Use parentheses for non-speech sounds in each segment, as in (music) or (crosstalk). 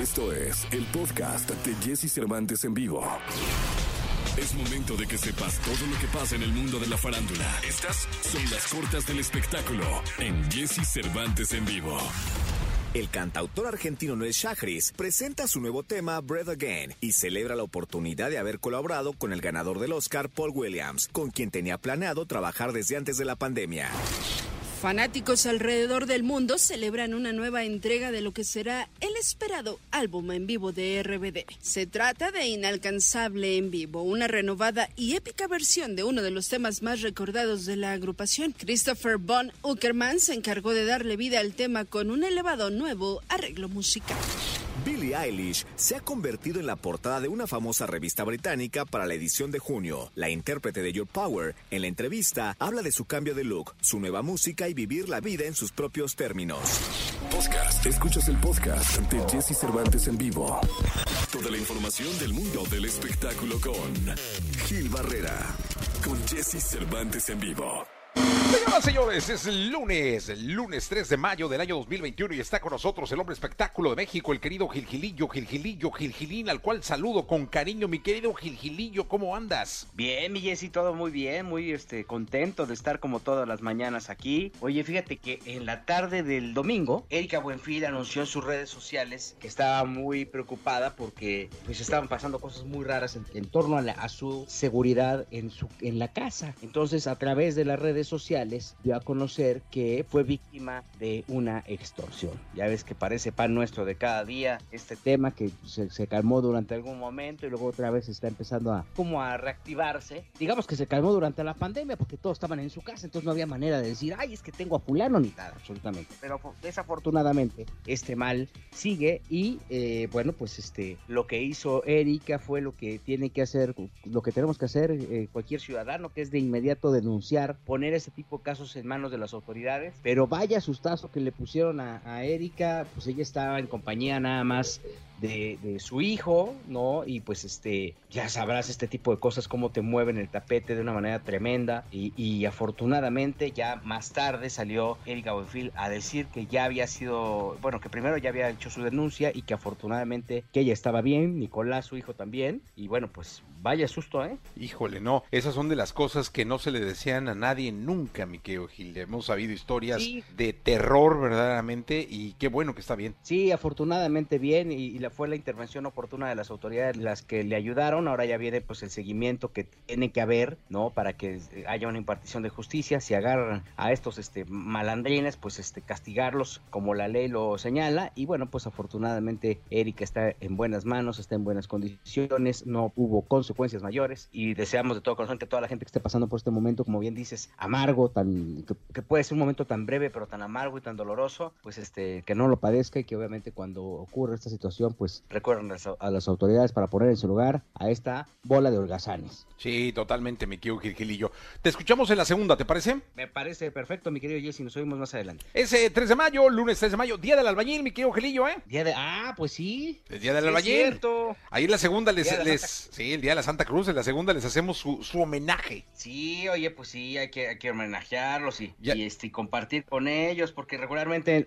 Esto es el podcast de Jesse Cervantes en vivo. Es momento de que sepas todo lo que pasa en el mundo de la farándula. Estas son las cortas del espectáculo en Jesse Cervantes en vivo. El cantautor argentino Noel Shahriz presenta su nuevo tema Breath Again y celebra la oportunidad de haber colaborado con el ganador del Oscar, Paul Williams, con quien tenía planeado trabajar desde antes de la pandemia. Fanáticos alrededor del mundo celebran una nueva entrega de lo que será el esperado álbum en vivo de RBD. Se trata de Inalcanzable en vivo, una renovada y épica versión de uno de los temas más recordados de la agrupación. Christopher Von Uckerman se encargó de darle vida al tema con un elevado nuevo arreglo musical. Billie Eilish se ha convertido en la portada de una famosa revista británica para la edición de junio. La intérprete de Your Power, en la entrevista, habla de su cambio de look, su nueva música y vivir la vida en sus propios términos. Podcast. Escuchas el podcast de Jesse Cervantes en vivo. Toda la información del mundo del espectáculo con Gil Barrera. Con Jesse Cervantes en vivo. Señoras y señores, es lunes, lunes 3 de mayo del año 2021 y está con nosotros el hombre espectáculo de México, el querido Gilgilillo, Gilgilillo, Gilgilín, al cual saludo con cariño. Mi querido Gilgilillo, ¿cómo andas? Bien, mi Jessy, todo muy bien, muy este, contento de estar como todas las mañanas aquí. Oye, fíjate que en la tarde del domingo, Erika Buenfil anunció en sus redes sociales que estaba muy preocupada porque pues estaban pasando cosas muy raras en, torno a, a su seguridad en, su, en la casa. Entonces, a través de las redes sociales, dio a conocer que fue víctima de una extorsión. Ya ves que parece pan nuestro de cada día este tema que se, se calmó durante algún momento y luego otra vez está empezando a como a reactivarse. Digamos que se calmó durante la pandemia porque todos estaban en su casa, entonces no había manera de decir, ay, es que tengo a fulano ni nada, absolutamente. Pero fo- desafortunadamente este mal sigue y eh, bueno, pues este lo que hizo Erika fue lo que tiene que hacer, lo que tenemos que hacer eh, cualquier ciudadano, que es de inmediato denunciar, poner ese tipo de casos en manos de las autoridades. Pero vaya sustazo que le pusieron a, a Erika, pues ella estaba en compañía nada más de, de su hijo, ¿no? Y pues este, ya sabrás este tipo de cosas, cómo te mueven el tapete de una manera tremenda. Y, y afortunadamente ya más tarde salió Erika Buenfil a decir que ya había sido, bueno, que primero ya había hecho su denuncia y que afortunadamente que ella estaba bien, Nicolás, su hijo también. Y bueno, pues vaya susto, ¿eh? Híjole, no, esas son de las cosas que no se le desean a nadie nunca, mi querido Gil. Hemos sabido historias Sí. de terror verdaderamente y qué bueno que está bien. Sí, afortunadamente bien y, y la, fue la intervención oportuna de las autoridades las que le ayudaron. Ahora ya viene pues el seguimiento que tiene que haber, ¿no? Para que eh, haya una impartición de justicia. Si agarran a estos este, malandrines, pues este, castigarlos como la ley lo señala. Y bueno, pues afortunadamente Erika está en buenas manos, está en buenas condiciones, no hubo consecuencias mayores y deseamos de todo corazón que toda la gente que esté pasando por este momento, como bien dices, amargo, tan que, que puede ser un momento tan breve, pero tan amargo y tan doloroso, pues este que no lo padezca y que obviamente cuando ocurre esta situación, pues recuerden a las- a las autoridades para poner en su lugar a esta bola de holgazanes. Sí, totalmente, mi querido Gilgilillo. Te escuchamos en la segunda, ¿te parece? Me parece perfecto, mi querido Jesse, nos oímos más adelante. Ese 3 de mayo, lunes 3 de mayo, Día del Albañil, mi querido Gilillo, ¿eh? Día de ah, pues sí. El Día del Sí, es Albañil. cierto. Ahí en la segunda les, la sí, el Día de la Santa Cruz, en la segunda les hacemos su, su homenaje. Sí, oye, pues sí, hay que, hay que homenajearlos y, Ya- y, este, compartir con ellos, porque regularmente,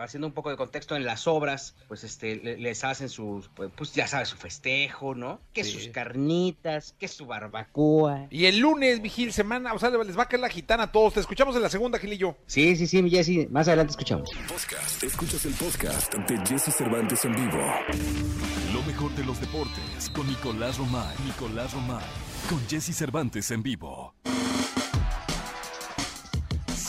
haciendo un poco de contexto en las obras, pues este, le- les hacen sus, pues, pues, ya sabes, su festejo, ¿no? Que Sí. sus carnitas, que su barbacoa. Y el lunes, Vigil, semana, o sea, les va a caer la gitana a todos. Te escuchamos en la segunda, Gilillo. Sí, sí, sí, mi Jessy, más adelante escuchamos. Podcast. Escuchas el podcast de Jesse Cervantes en vivo. Lo mejor de los deportes con Nicolás Romay. Nicolás Romay. Con Jesse Cervantes en vivo.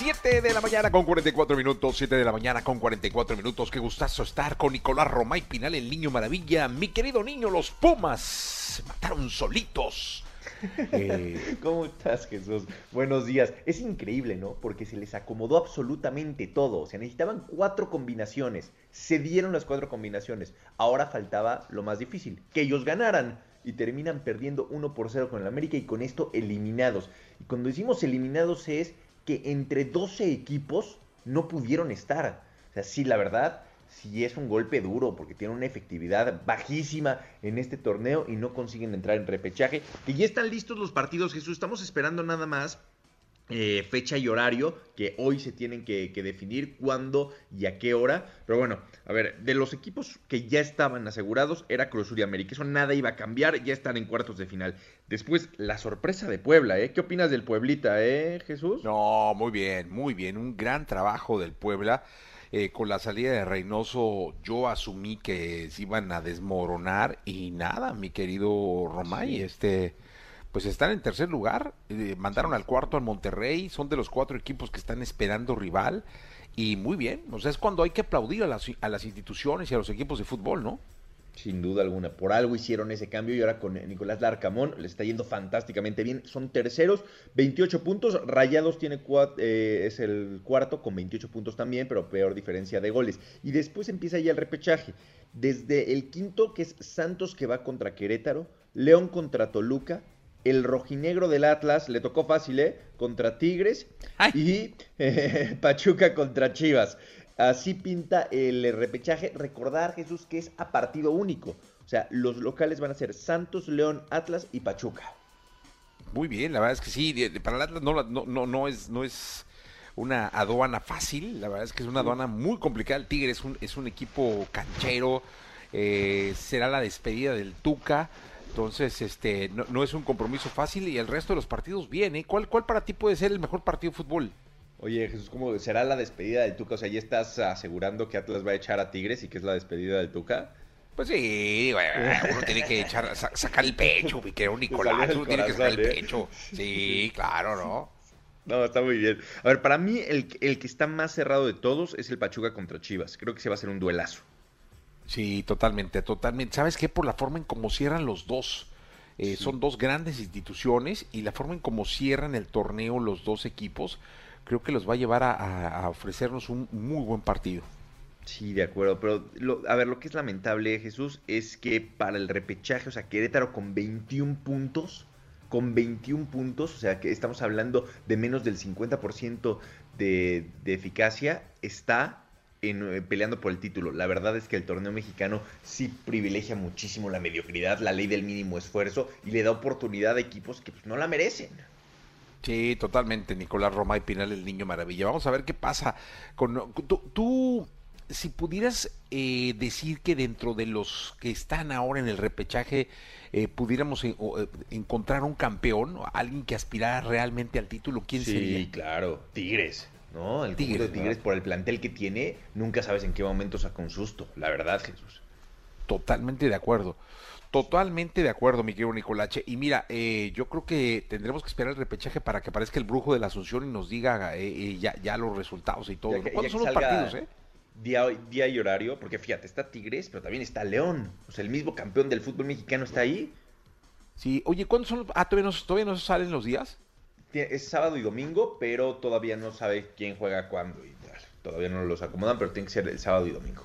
7 de la mañana con 44 minutos, 7 de la mañana con 44 minutos. Qué gustazo estar con Nicolás Romay Pinal, el niño maravilla. Mi querido niño, los Pumas se mataron solitos. (laughs) ¿Cómo estás, Jesús? Buenos días. Es increíble, ¿no? Porque se les acomodó absolutamente todo. O sea, necesitaban cuatro combinaciones. Se dieron las cuatro combinaciones. Ahora faltaba lo más difícil, que ellos ganaran. Y terminan perdiendo 1 por 0 con el América y con esto eliminados. Y cuando decimos eliminados es que entre 12 equipos no pudieron estar. O sea, sí, la verdad, sí es un golpe duro porque tiene una efectividad bajísima en este torneo y no consiguen entrar en repechaje. Que ya están listos los partidos, Jesús. Estamos esperando nada más eh, fecha y horario que hoy se tienen que, definir cuándo y a qué hora. Pero bueno, a ver, de los equipos que ya estaban asegurados era Cruz y América. Eso nada iba a cambiar, ya están en cuartos de final. Después, la sorpresa de Puebla, ¿eh? ¿Qué opinas del Pueblita, eh, Jesús? No, muy bien, muy bien. Un gran trabajo del Puebla. Eh, con la salida de Reynoso yo asumí que se iban a desmoronar y nada, mi querido Romay, este pues están en tercer lugar, eh, mandaron al cuarto al Monterrey, son de los cuatro equipos que están esperando rival y muy bien, o sea, es cuando hay que aplaudir a las, a las instituciones y a los equipos de fútbol, ¿no? Sin duda alguna, por algo hicieron ese cambio y ahora con Nicolás Larcamón le está yendo fantásticamente bien. Son terceros, 28 puntos, Rayados tiene eh, es el cuarto con 28 puntos también, pero peor diferencia de goles. Y después empieza ya el repechaje. Desde el quinto, que es Santos que va contra Querétaro, León contra Toluca, el rojinegro del Atlas le tocó fácil, ¿eh? Contra Tigres y eh, (laughs) Pachuca contra Chivas. Así pinta el repechaje. Recordar, Jesús, que es a partido único. O sea, los locales van a ser Santos, León, Atlas y Pachuca. Muy bien, la verdad es que sí. Para el Atlas no, no, no, es, no es una aduana fácil. La verdad es que es una aduana muy complicada. El Tigre es un, es un equipo canchero. Eh, será la despedida del Tuca. Entonces, este, no, es un compromiso fácil y el resto de los partidos bien, ¿eh? ¿Cuál, ¿Cuál para ti puede ser el mejor partido de fútbol? Oye, Jesús, ¿cómo será la despedida del Tuca? O sea, ¿ya estás asegurando que Atlas va a echar a Tigres y que es la despedida del Tuca? Pues sí, uno tiene que echar, sacar el pecho, mi querido (laughs) Nicolás, uno tiene que sacar el ¿eh? pecho. (laughs) Sí, claro, ¿no? No, está muy bien. A ver, para mí el, el que está más cerrado de todos es el Pachuca contra Chivas. Creo que se va a ser un duelazo. Sí, totalmente, totalmente. ¿Sabes qué? Por la forma en cómo cierran los dos. Eh, son dos grandes instituciones y la forma en cómo cierran el torneo los dos equipos, creo que los va a llevar a, ofrecernos un muy buen partido. Sí, de acuerdo, pero a ver, lo que es lamentable, Jesús, es que para el repechaje, o sea, Querétaro con 21 puntos, con 21 puntos, o sea, que estamos hablando de menos del 50% de, de eficacia, está eh, peleando por el título. La verdad es que el torneo mexicano sí privilegia muchísimo la mediocridad, la ley del mínimo esfuerzo y le da oportunidad a equipos que pues, no la merecen. Sí, totalmente, Nicolás Roma y Pinal, el niño maravilla. Vamos a ver qué pasa. Con, tú, si pudieras eh, decir que dentro de los que están ahora en el repechaje, eh, pudiéramos encontrar un campeón, alguien que aspirara realmente al título, ¿quién sería? Sí, claro, Tigres. ¿No? El Tigres, de Tigres por el plantel que tiene, nunca sabes en qué momento saca un susto, la verdad, Jesús. Totalmente de acuerdo. Totalmente de acuerdo, mi querido Nicolache. Y mira, eh, yo creo que tendremos que esperar el repechaje para que aparezca el brujo de la Asunción y nos diga eh, eh, ya, ya, los resultados y todo. ¿Cuántos son los partidos, eh? Día, día y horario, porque fíjate, está Tigres, pero también está León. O sea, el mismo campeón del fútbol mexicano está ahí. Sí, oye, ¿cuándo son? Ah, todavía no, todavía no salen los días es sábado y domingo, pero todavía no sabe quién juega cuándo y Todavía no los acomodan, pero tiene que ser el sábado y domingo.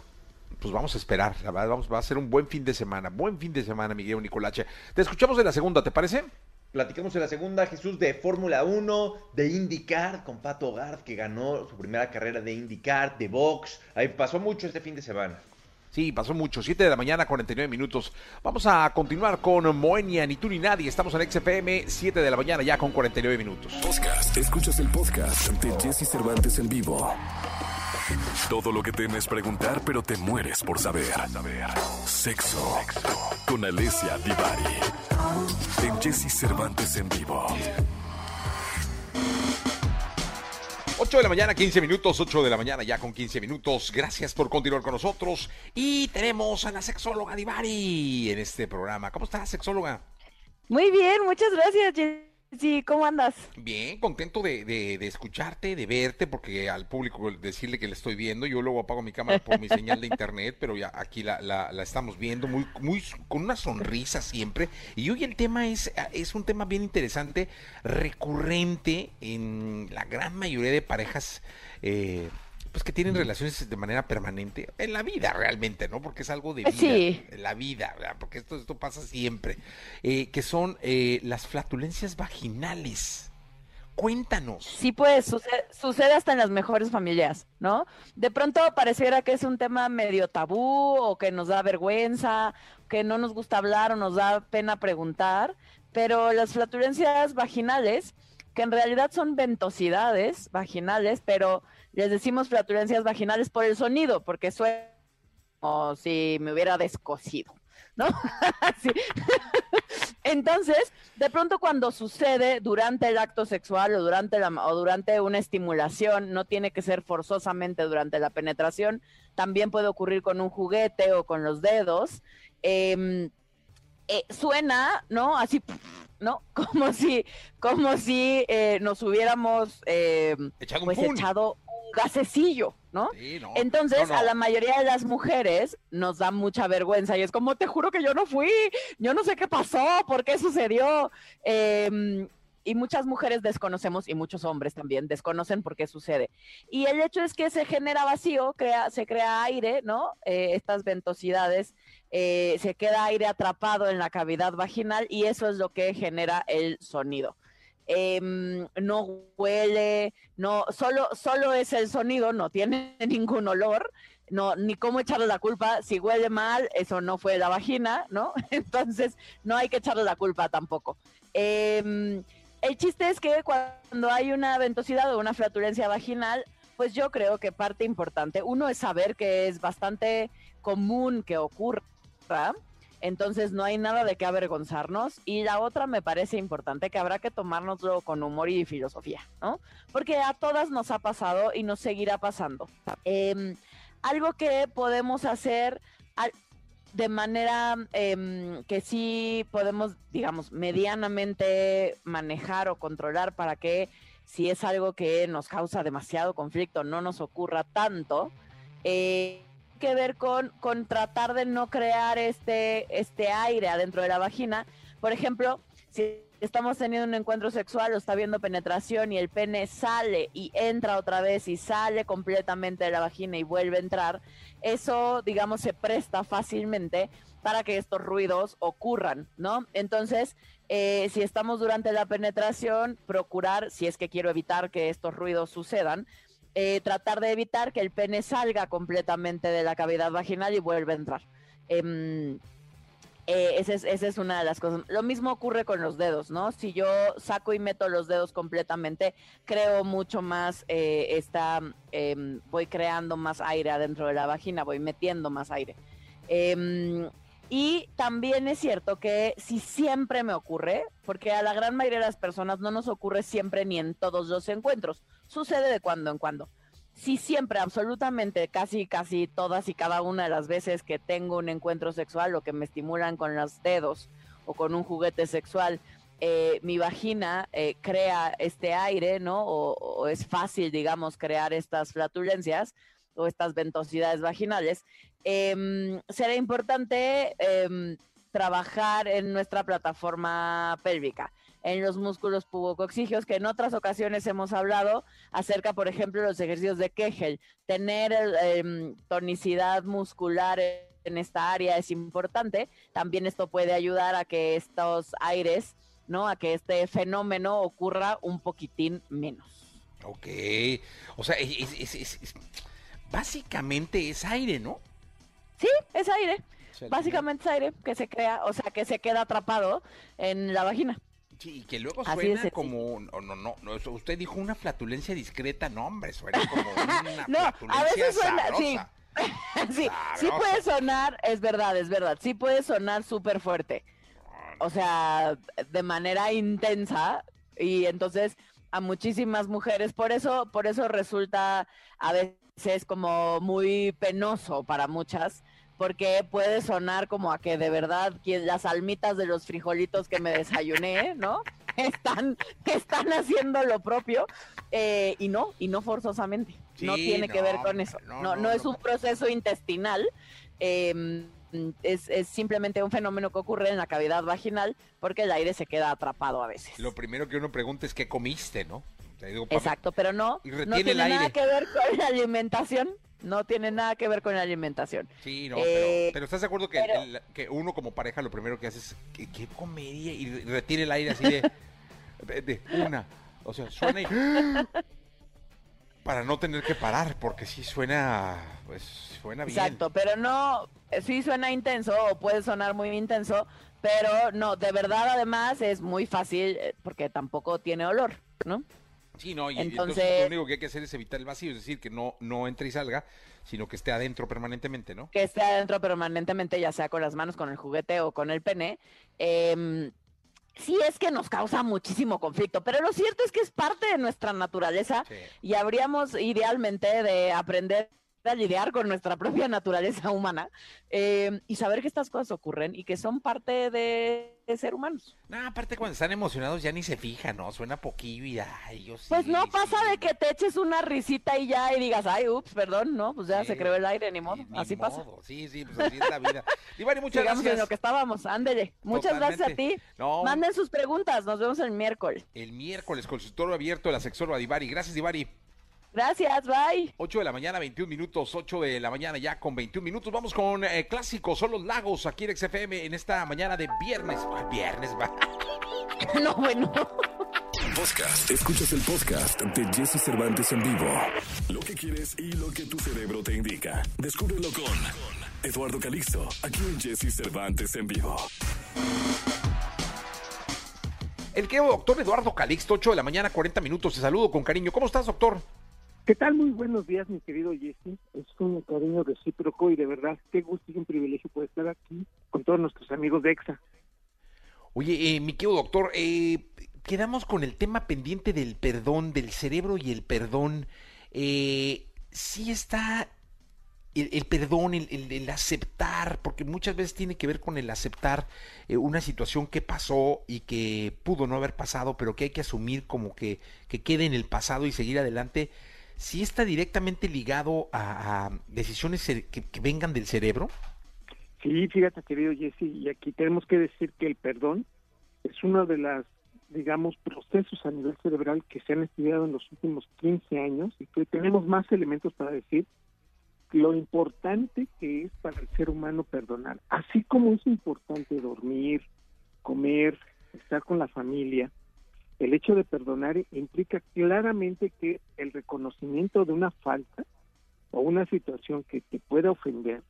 Pues vamos a esperar, la verdad, vamos, va a ser un buen fin de semana, buen fin de semana, Miguel Nicolache. Te escuchamos en la segunda, ¿te parece? Platicamos en la segunda, Jesús, de Fórmula 1, de IndyCar, con Pato Gard, que ganó su primera carrera de IndyCar, de box. Ahí pasó mucho este fin de semana. Sí, pasó mucho. 7 de la mañana, 49 minutos. Vamos a continuar con Moenia, ni tú ni nadie. Estamos en XFM, 7 de la mañana, ya con 49 minutos. Podcast. Escuchas el podcast de Jesse Cervantes en vivo. Todo lo que temes preguntar, pero te mueres por saber. Sexo. Con Alessia Divari. En Jesse Cervantes en vivo. 8 de la mañana, 15 minutos, 8 de la mañana ya con 15 minutos. Gracias por continuar con nosotros. Y tenemos a la sexóloga Divari en este programa. ¿Cómo está, sexóloga? Muy bien, muchas gracias, Sí, ¿cómo andas? Bien, contento de, de, escucharte, de verte, porque al público decirle que le estoy viendo, yo luego apago mi cámara por mi señal de internet, pero ya aquí la, la, estamos viendo muy, muy, con una sonrisa siempre. Y hoy el tema es, es un tema bien interesante, recurrente en la gran mayoría de parejas eh, pues que tienen relaciones de manera permanente en la vida realmente, ¿no? Porque es algo de vida, sí. la vida, porque esto, esto pasa siempre, eh, que son eh, las flatulencias vaginales. Cuéntanos. Sí, pues sucede, sucede, hasta en las mejores familias, ¿no? De pronto pareciera que es un tema medio tabú o que nos da vergüenza, que no nos gusta hablar o nos da pena preguntar, pero las flatulencias vaginales que en realidad son ventosidades vaginales, pero les decimos flatulencias vaginales por el sonido, porque suena como si me hubiera descosido, ¿no? (laughs) Sí. Entonces, de pronto cuando sucede durante el acto sexual o durante, la, o durante una estimulación, no tiene que ser forzosamente durante la penetración, también puede ocurrir con un juguete o con los dedos. em, eh, suena, ¿no? Así, ¿no? (laughs) Como si, como si eh, nos hubiéramos Echado un pues echado gasecillo, ¿no? Sí, no. Entonces, No, no. a la mayoría de las mujeres nos da mucha vergüenza y es como, te juro que yo no fui, yo no sé qué pasó, por qué sucedió. Em, y muchas mujeres desconocemos, y muchos hombres también, desconocen por qué sucede. Y el hecho es que se genera vacío, crea, se crea aire, ¿no? Eh, estas ventosidades, eh, se queda aire atrapado en la cavidad vaginal y eso es lo que genera el sonido. Em, no huele, no, solo, solo es el sonido, no tiene (laughs) ningún olor, no, ni cómo echarle la culpa, si huele mal, eso no fue la vagina, ¿no? (laughs) Entonces, no hay que echarle la culpa tampoco. Em, el chiste es que cuando hay una ventosidad o una flatulencia vaginal, pues yo creo que parte importante, uno es saber que es bastante común que ocurra, entonces no hay nada de qué avergonzarnos. Y la otra me parece importante que habrá que tomárnoslo con humor y filosofía, ¿no? Porque a todas nos ha pasado y nos seguirá pasando. Em, algo que podemos hacer de manera em, que sí podemos, digamos, medianamente manejar o controlar para que si es algo que nos causa demasiado conflicto no nos ocurra tanto, eh, que ver con, con tratar de no crear este, este aire adentro de la vagina. Por ejemplo, si estamos teniendo un encuentro sexual o está viendo penetración y el pene sale y entra otra vez y sale completamente de la vagina y vuelve a entrar, eso, digamos, se presta fácilmente para que estos ruidos ocurran, ¿no? Entonces, eh, si estamos durante la penetración, procurar, si es que quiero evitar que estos ruidos sucedan, eh, tratar de evitar que el pene salga completamente de la cavidad vaginal y vuelva a entrar. Em, eh, esa, es, una de las cosas. Lo mismo ocurre con los dedos, ¿no? Si yo saco y meto los dedos completamente, creo mucho más, eh, esta, em, voy creando más aire adentro de la vagina, voy metiendo más aire. Y también es cierto que si siempre me ocurre, porque a la gran mayoría de las personas no nos ocurre siempre ni en todos los encuentros, sucede de cuando en cuando. Si siempre, absolutamente, casi, casi todas y cada una de las veces que tengo un encuentro sexual o que me estimulan con los dedos o con un juguete sexual, eh, mi vagina eh, crea este aire, ¿no? O es fácil, digamos, crear estas flatulencias o estas ventosidades vaginales, em, será importante em, trabajar en nuestra plataforma pélvica, en los músculos pubocoxígeos, que en otras ocasiones hemos hablado acerca, por ejemplo, los ejercicios de Kegel. Tener em, tonicidad muscular en esta área es importante. También esto puede ayudar a que estos aires, ¿no? A que este fenómeno ocurra un poquitín menos. Ok. O sea, básicamente es aire, ¿no? Sí, es aire. Básicamente es aire que se crea, o sea, que se queda atrapado en la vagina. Sí, y que luego suena como, no, no, no, usted dijo una flatulencia discreta, no, hombre, suena (laughs) como una No, a flatulencia veces suena, sí. sabrosa. (laughs) sí, sí Sabroso. puede sonar, es verdad, es verdad, sí puede sonar súper fuerte. O sea, de manera intensa y entonces a muchísimas mujeres, por eso, por eso resulta a veces como muy penoso para muchas, porque puede sonar como a que de verdad que las almitas de los frijolitos que me desayuné, ¿no? (laughs) Están, están haciendo lo propio eh, y no, y no forzosamente. no tiene que ver con eso. no, No, es un proceso intestinal. eh, es, es simplemente un fenómeno que ocurre en la cavidad vaginal porque el aire se queda atrapado a veces. Lo primero que uno pregunta es qué comiste, ¿no? Digo, Exacto, pero no, no tiene nada que ver con la alimentación. No tiene nada que ver con la alimentación. Sí, no, Eh, pero, pero ¿estás de acuerdo que, pero- el- que uno como pareja lo primero que hace es ¿qué, qué comería? Y re- retire el aire así de, (laughs) de, de una. O sea, suena y... Para no tener que parar, porque sí suena, pues suena bien. Exacto, pero no, eh, sí suena intenso o puede sonar muy intenso, pero no, de verdad además es muy fácil eh, porque tampoco tiene olor, ¿no? Sí, no, y Entonces- entonces, lo único que hay que hacer es evitar el vacío, es decir, que no, no entre y salga, sino que esté adentro permanentemente, ¿no? que esté adentro permanentemente, ya sea con las manos, con el juguete o con el pene, em, sí es que nos causa muchísimo conflicto, pero lo cierto es que es parte de nuestra naturaleza Sí. y habríamos idealmente de aprender a lidiar con nuestra propia (laughs) naturaleza humana em, y saber que estas cosas ocurren y que son parte de, de ser humanos. No, aparte cuando están emocionados ya ni se fijan, ¿no? Suena poquillo y ay, yo sí. Pues no pasa sí. de que te eches una risita y ya y digas, ay, ups, perdón, no, pues ya Sí, se creó el aire, ni modo, ni así pasa. modo. Sí, sí, pues así es la vida. (laughs) Divari, muchas Sigamos en gracias. lo que estábamos, ándele. Muchas gracias a ti. No, Manden sus preguntas, nos vemos el miércoles. el miércoles, consultorio abierto de la sexóloga Divari. Gracias, Divari. Gracias, bye. 8 de la mañana, 21 minutos, 8 de la mañana ya con 21 minutos. Vamos con eh, clásicos, son los lagos aquí en XFM en esta mañana de viernes. ¿Cuál viernes, va? (laughs) No, bueno. Podcast. Escuchas el podcast de Jesse Cervantes en vivo. Lo que quieres y lo que tu cerebro te indica. Descúbrelo con Eduardo Calixto, aquí en Jesse Cervantes en vivo. El querido doctor Eduardo Calixto, 8 de la mañana, 40 minutos. Te saludo con cariño. ¿Cómo estás, doctor? ¿Qué tal? Muy buenos días, mi querido Jesse. Es un cariño recíproco y de verdad, qué gusto y un privilegio poder estar aquí con todos nuestros amigos de EXA. Oye, eh, mi querido doctor, eh, quedamos con el tema pendiente del perdón, del cerebro y el perdón. Eh, sí está el, el perdón, el, el- el aceptar, porque muchas veces tiene que ver con el aceptar eh, una situación que pasó y que pudo no haber pasado, pero que hay que asumir como que, que quede en el pasado y seguir adelante. Sí está directamente ligado a, decisiones que- que vengan del cerebro. Sí, fíjate, querido Jesse, y aquí tenemos que decir que el perdón es uno de las, digamos, procesos a nivel cerebral que se han estudiado en los últimos 15 años y que tenemos más elementos para decir lo importante que es para el ser humano perdonar. Así como es importante dormir, comer, estar con la familia, el hecho de perdonar implica claramente que el reconocimiento de una falta o una situación que te pueda ofender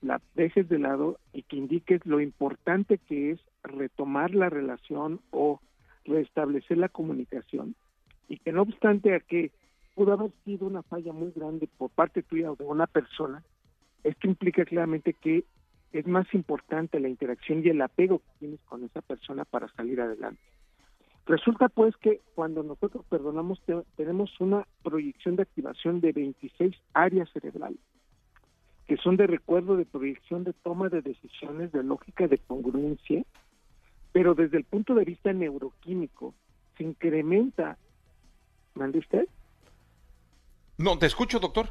la dejes de lado y que indiques lo importante que es retomar la relación o restablecer la comunicación y que no obstante a que pudo haber sido una falla muy grande por parte tuya o de una persona, esto implica claramente que es más importante la interacción y el apego que tienes con esa persona para salir adelante. Resulta pues que cuando nosotros perdonamos te- tenemos una proyección de activación de 26 áreas cerebrales que son de recuerdo, de proyección, de toma de decisiones, de lógica, de congruencia, pero desde el punto de vista neuroquímico se incrementa, ¿mande usted? No, te escucho, doctor.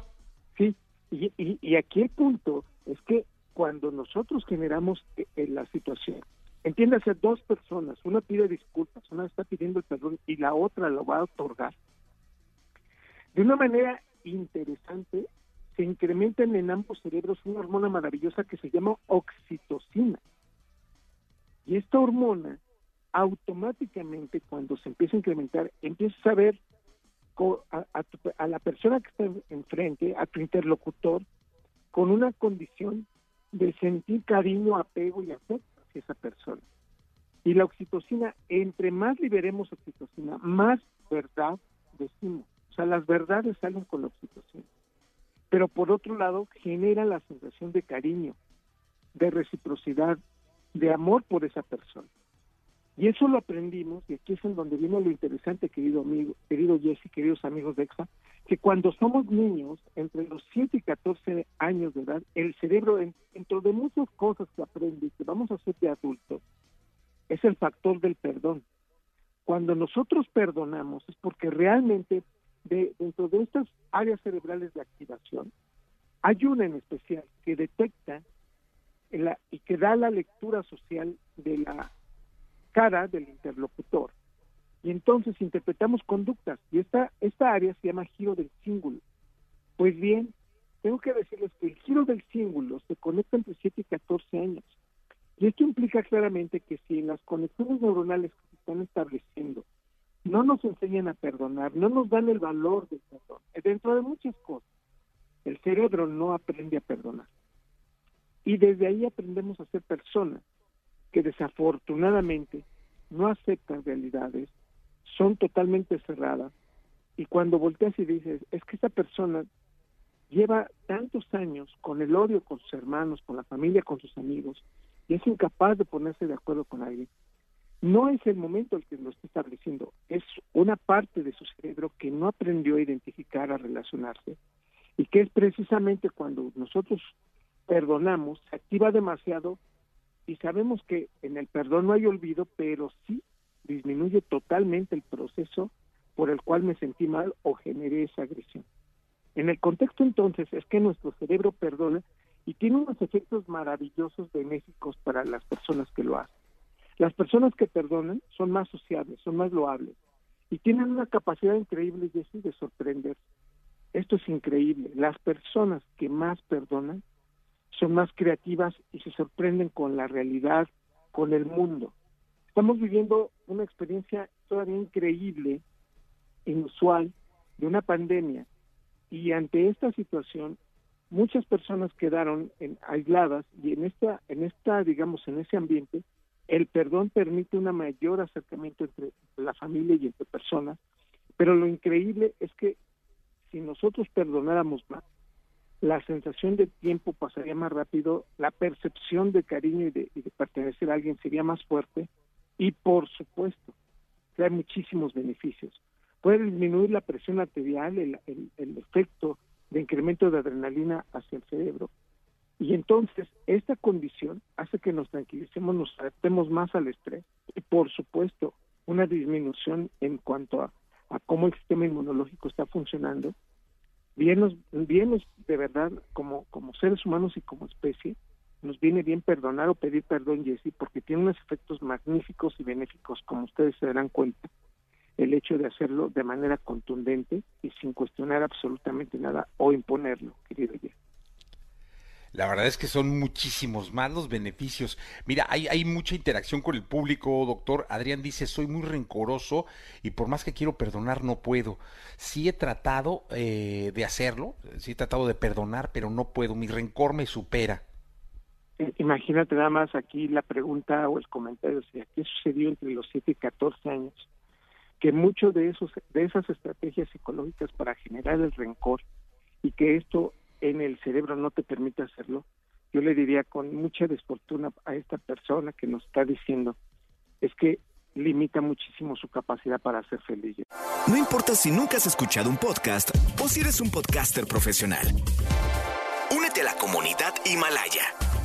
Sí, y, y, y aquí el punto es que cuando nosotros generamos eh, eh, la situación, entiéndase, dos personas, una pide disculpas, una está pidiendo el perdón y la otra lo va a otorgar, de una manera interesante se incrementan en ambos cerebros una hormona maravillosa que se llama oxitocina. Y esta hormona automáticamente cuando se empieza a incrementar, empiezas a ver a, a la persona que está en- enfrente, a tu interlocutor, con una condición de sentir cariño, apego y afecto esa persona. Y la oxitocina, entre más liberemos oxitocina, más verdad decimos. O sea, las verdades salen con la oxitocina. Pero por otro lado, genera la sensación de cariño, de reciprocidad, de amor por esa persona. Y eso lo aprendimos, y aquí es en donde viene lo interesante, querido amigo, querido Jesse, queridos amigos de EXA, que cuando somos niños, entre los 7 y 14 años de edad, el cerebro, en- dentro de muchas cosas que aprende y que vamos a hacer de adultos, es el factor del perdón. Cuando nosotros perdonamos es porque realmente de, dentro de estas áreas cerebrales de activación, hay una en especial que detecta la- y que da la lectura social de la cara del interlocutor. Y entonces interpretamos conductas. Y esta, esta área se llama giro del cíngulo. Pues bien, tengo que decirles que el giro del cíngulo se conecta entre 7 y 14 años. Y esto implica claramente que si las conexiones neuronales que se están estableciendo no nos enseñan a perdonar, no nos dan el valor del perdón, dentro de muchas cosas, el cerebro no aprende a perdonar. Y desde ahí aprendemos a ser personas que desafortunadamente no aceptan realidades, son totalmente cerradas. Y cuando volteas y dices, es que esta persona lleva tantos años con el odio con sus hermanos, con la familia, con sus amigos, y es incapaz de ponerse de acuerdo con alguien, no es el momento el que lo está estableciendo, es una parte de su cerebro que no aprendió a identificar, a relacionarse, y que es precisamente cuando nosotros perdonamos, se activa demasiado y sabemos que en el perdón no hay olvido, pero sí disminuye totalmente el proceso por el cual me sentí mal o generé esa agresión. En el contexto entonces es que nuestro cerebro perdona y tiene unos efectos maravillosos benéficos para las personas que lo hacen. Las personas que perdonan son más sociables, son más loables y tienen una capacidad increíble de sorprender. Esto es increíble. Las personas que más perdonan son más creativas y se sorprenden con la realidad, con el mundo. Estamos viviendo una experiencia todavía increíble, inusual, de una pandemia. Y ante esta situación, muchas personas quedaron aisladas y en esta, en esta, digamos, en ese ambiente, el perdón permite un mayor acercamiento entre la familia y entre personas, pero lo increíble es que si nosotros perdonáramos más, la sensación de tiempo pasaría más rápido, la percepción de cariño y de, pertenecer a alguien sería más fuerte y por supuesto trae muchísimos beneficios. Puede disminuir la presión arterial, el, efecto de incremento de adrenalina hacia el cerebro, y entonces, esta condición hace que nos tranquilicemos, nos adaptemos más al estrés y, por supuesto, una disminución en cuanto a, cómo el sistema inmunológico está funcionando. Bien, nos, bien de verdad, como, como seres humanos y como especie, nos viene bien perdonar o pedir perdón, Jesse, porque tiene unos efectos magníficos y benéficos, como ustedes se darán cuenta, el hecho de hacerlo de manera contundente y sin cuestionar absolutamente nada o imponerlo, querido Jesse. La verdad es que son muchísimos más los beneficios. Mira, hay, hay mucha interacción con el público, doctor. Adrián dice, soy muy rencoroso y por más que quiero perdonar, no puedo. Sí he tratado eh, de hacerlo, sí he tratado de perdonar, pero no puedo. Mi rencor me supera. Imagínate nada más aquí la pregunta o el comentario, o ¿qué sucedió entre los 7 y 14 años? Que mucho de, esos, de esas estrategias psicológicas para generar el rencor y que esto en el cerebro no te permite hacerlo, yo le diría con mucha desfortuna a esta persona que nos está diciendo, es que limita muchísimo su capacidad para ser feliz. No importa si nunca has escuchado un podcast o si eres un podcaster profesional. Únete a la comunidad Himalaya.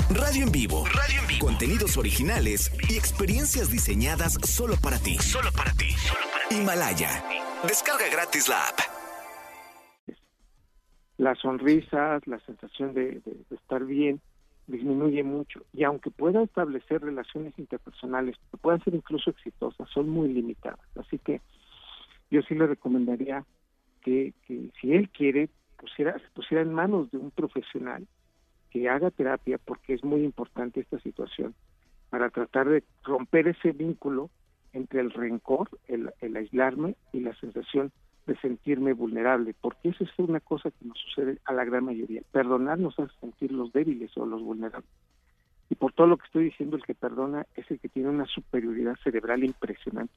Radio en vivo. Radio en vivo. Contenidos originales y experiencias diseñadas solo para ti. Solo para ti. Solo para ti. Himalaya. Descarga gratis la app las sonrisas, la sensación de, estar bien, disminuye mucho. Y aunque pueda establecer relaciones interpersonales, que puedan ser incluso exitosas, son muy limitadas. Así que yo sí le recomendaría que, si él quiere, pusiera, pusiera en manos de un profesional que haga terapia, porque es muy importante esta situación, para tratar de romper ese vínculo entre el rencor, el, el aislarme y la sensación de sentirme vulnerable, porque eso es una cosa que nos sucede a la gran mayoría. Perdonar nos hace sentir los débiles o los vulnerables. Y por todo lo que estoy diciendo, el que perdona es el que tiene una superioridad cerebral impresionante.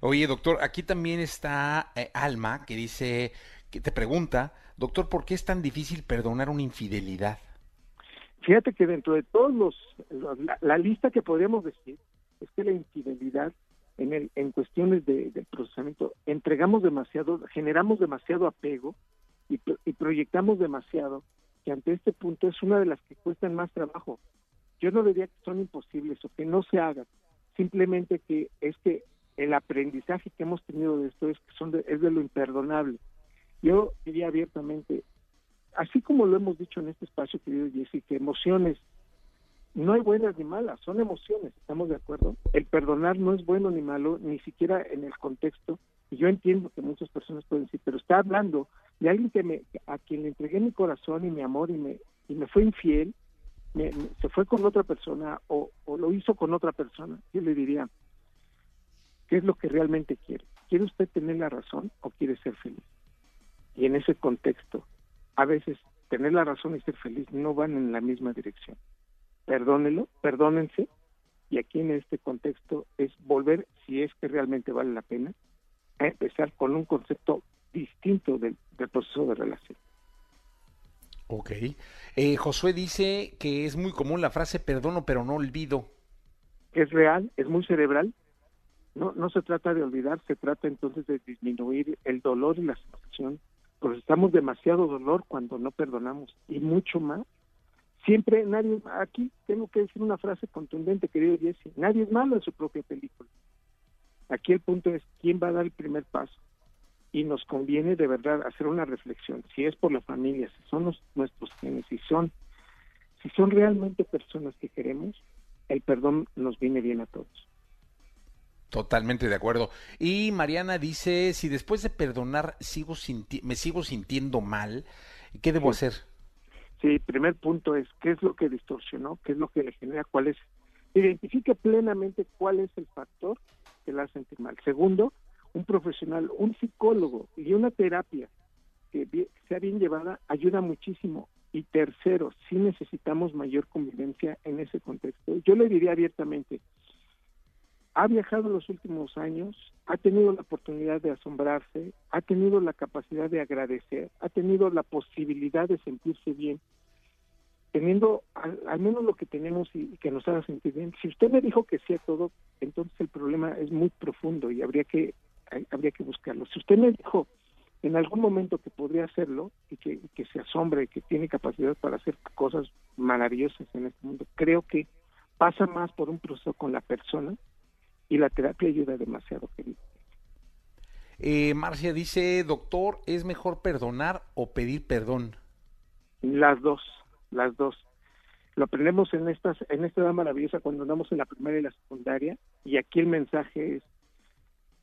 Oye, doctor, aquí también está eh, Alma, que dice, que te pregunta, doctor, ¿por qué es tan difícil perdonar una infidelidad? Fíjate que dentro de todos los, la lista que podríamos decir, es que la infidelidad en, el, en cuestiones de, procesamiento entregamos demasiado, generamos demasiado apego y, y, proyectamos demasiado, que ante este punto es una de las que cuestan más trabajo. Yo no diría que son imposibles o que no se hagan, simplemente que es que el aprendizaje que hemos tenido de esto es que son es de lo imperdonable. Yo diría abiertamente, así como lo hemos dicho en este espacio, querido Jesse, que emociones no hay buenas ni malas, son emociones, ¿estamos de acuerdo? El perdonar no es bueno ni malo, ni siquiera en el contexto, y yo entiendo que muchas personas pueden decir, pero está hablando de alguien que me, a quien le entregué mi corazón y mi amor y me, y me fue infiel, se fue con otra persona o, o lo hizo con otra persona, yo le diría, ¿qué es lo que realmente quiere? ¿Quiere usted tener la razón o quiere ser feliz? Y en ese contexto, a veces tener la razón y ser feliz no van en la misma dirección perdónelo, perdónense y aquí en este contexto es volver, si es que realmente vale la pena, a empezar con un concepto distinto del, proceso de relación. Ok. Eh, Josué dice que es muy común la frase perdono pero no olvido. Es real, es muy cerebral. No, no se trata de olvidar, se trata entonces de disminuir el dolor y la sensación. Procesamos demasiado dolor cuando no perdonamos y mucho más. Siempre nadie, aquí tengo que decir una frase contundente, querido Jesse, nadie es malo en su propia película. Aquí el punto es quién va a dar el primer paso y nos conviene de verdad hacer una reflexión, si es por la familia, si son nuestros genes, si son, si son realmente personas que queremos, el perdón nos viene bien a todos. Totalmente de acuerdo. Y Mariana dice, si después de perdonar sigo me sigo sintiendo mal, ¿qué debo hacer? Sí, primer punto es, ¿qué es lo que distorsionó? ¿Qué es lo que le genera? ¿Cuál es? Identifique plenamente cuál es el factor que la hace sentir mal. Segundo, un profesional, un psicólogo y una terapia que sea bien llevada ayuda muchísimo. Y tercero, si necesitamos mayor convivencia en ese contexto. Yo le diría abiertamente, ha viajado los últimos años, ha tenido la oportunidad de asombrarse, ha tenido la capacidad de agradecer, ha tenido la posibilidad de sentirse bien, teniendo al, menos lo que tenemos y, que nos haga sentir bien. Si usted me dijo que sí a todo, entonces el problema es muy profundo y habría que habría que buscarlo. Si usted me dijo en algún momento que podría hacerlo y que, se asombre y que tiene capacidad para hacer cosas maravillosas en este mundo, creo que pasa más por un proceso con la persona y la terapia ayuda demasiado, querido. Eh, Marcia dice, doctor, ¿es mejor perdonar o pedir perdón? Las dos, las dos. Lo aprendemos en estas, en esta edad maravillosa cuando andamos en la primera y la secundaria, y aquí el mensaje es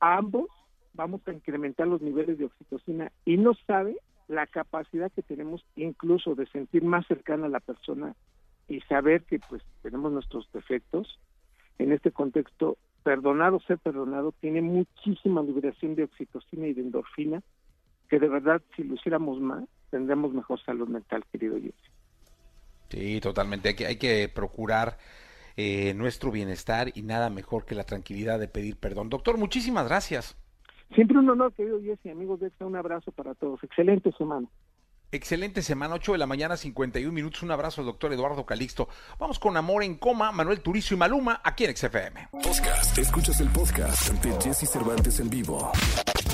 ambos vamos a incrementar los niveles de oxitocina y no sabe la capacidad que tenemos incluso de sentir más cercana a la persona y saber que pues tenemos nuestros defectos. En este contexto, perdonar o ser perdonado tiene muchísima liberación de oxitocina y de endorfina, que de verdad si lo hiciéramos más, tendremos mejor salud mental, querido Jesse. Sí, totalmente. Hay que, hay que procurar eh, nuestro bienestar y nada mejor que la tranquilidad de pedir perdón. Doctor, muchísimas gracias. Siempre un honor, querido Jesse, amigos de un abrazo para todos. Excelente semana. Excelente semana, 8 de la mañana, 51 minutos. Un abrazo al doctor Eduardo Calixto. Vamos con Amor en Coma, Manuel Turizo y Maluma, aquí en XFM. Podcast. Escuchas el podcast ante Jesse Cervantes en vivo.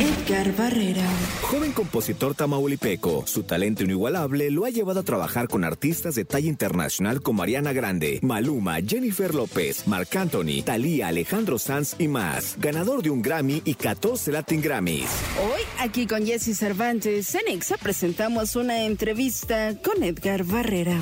Edgar Barrera. Joven compositor tamaulipeco, su talento inigualable lo ha llevado a trabajar con artistas de talla internacional como Mariana Grande, Maluma, Jennifer López, Marc Anthony, Thalía, Alejandro Sanz y más. Ganador de un Grammy y 14 Latin Grammys. Hoy, aquí con Jesse Cervantes, en Exa presentamos una entrevista con Edgar Barrera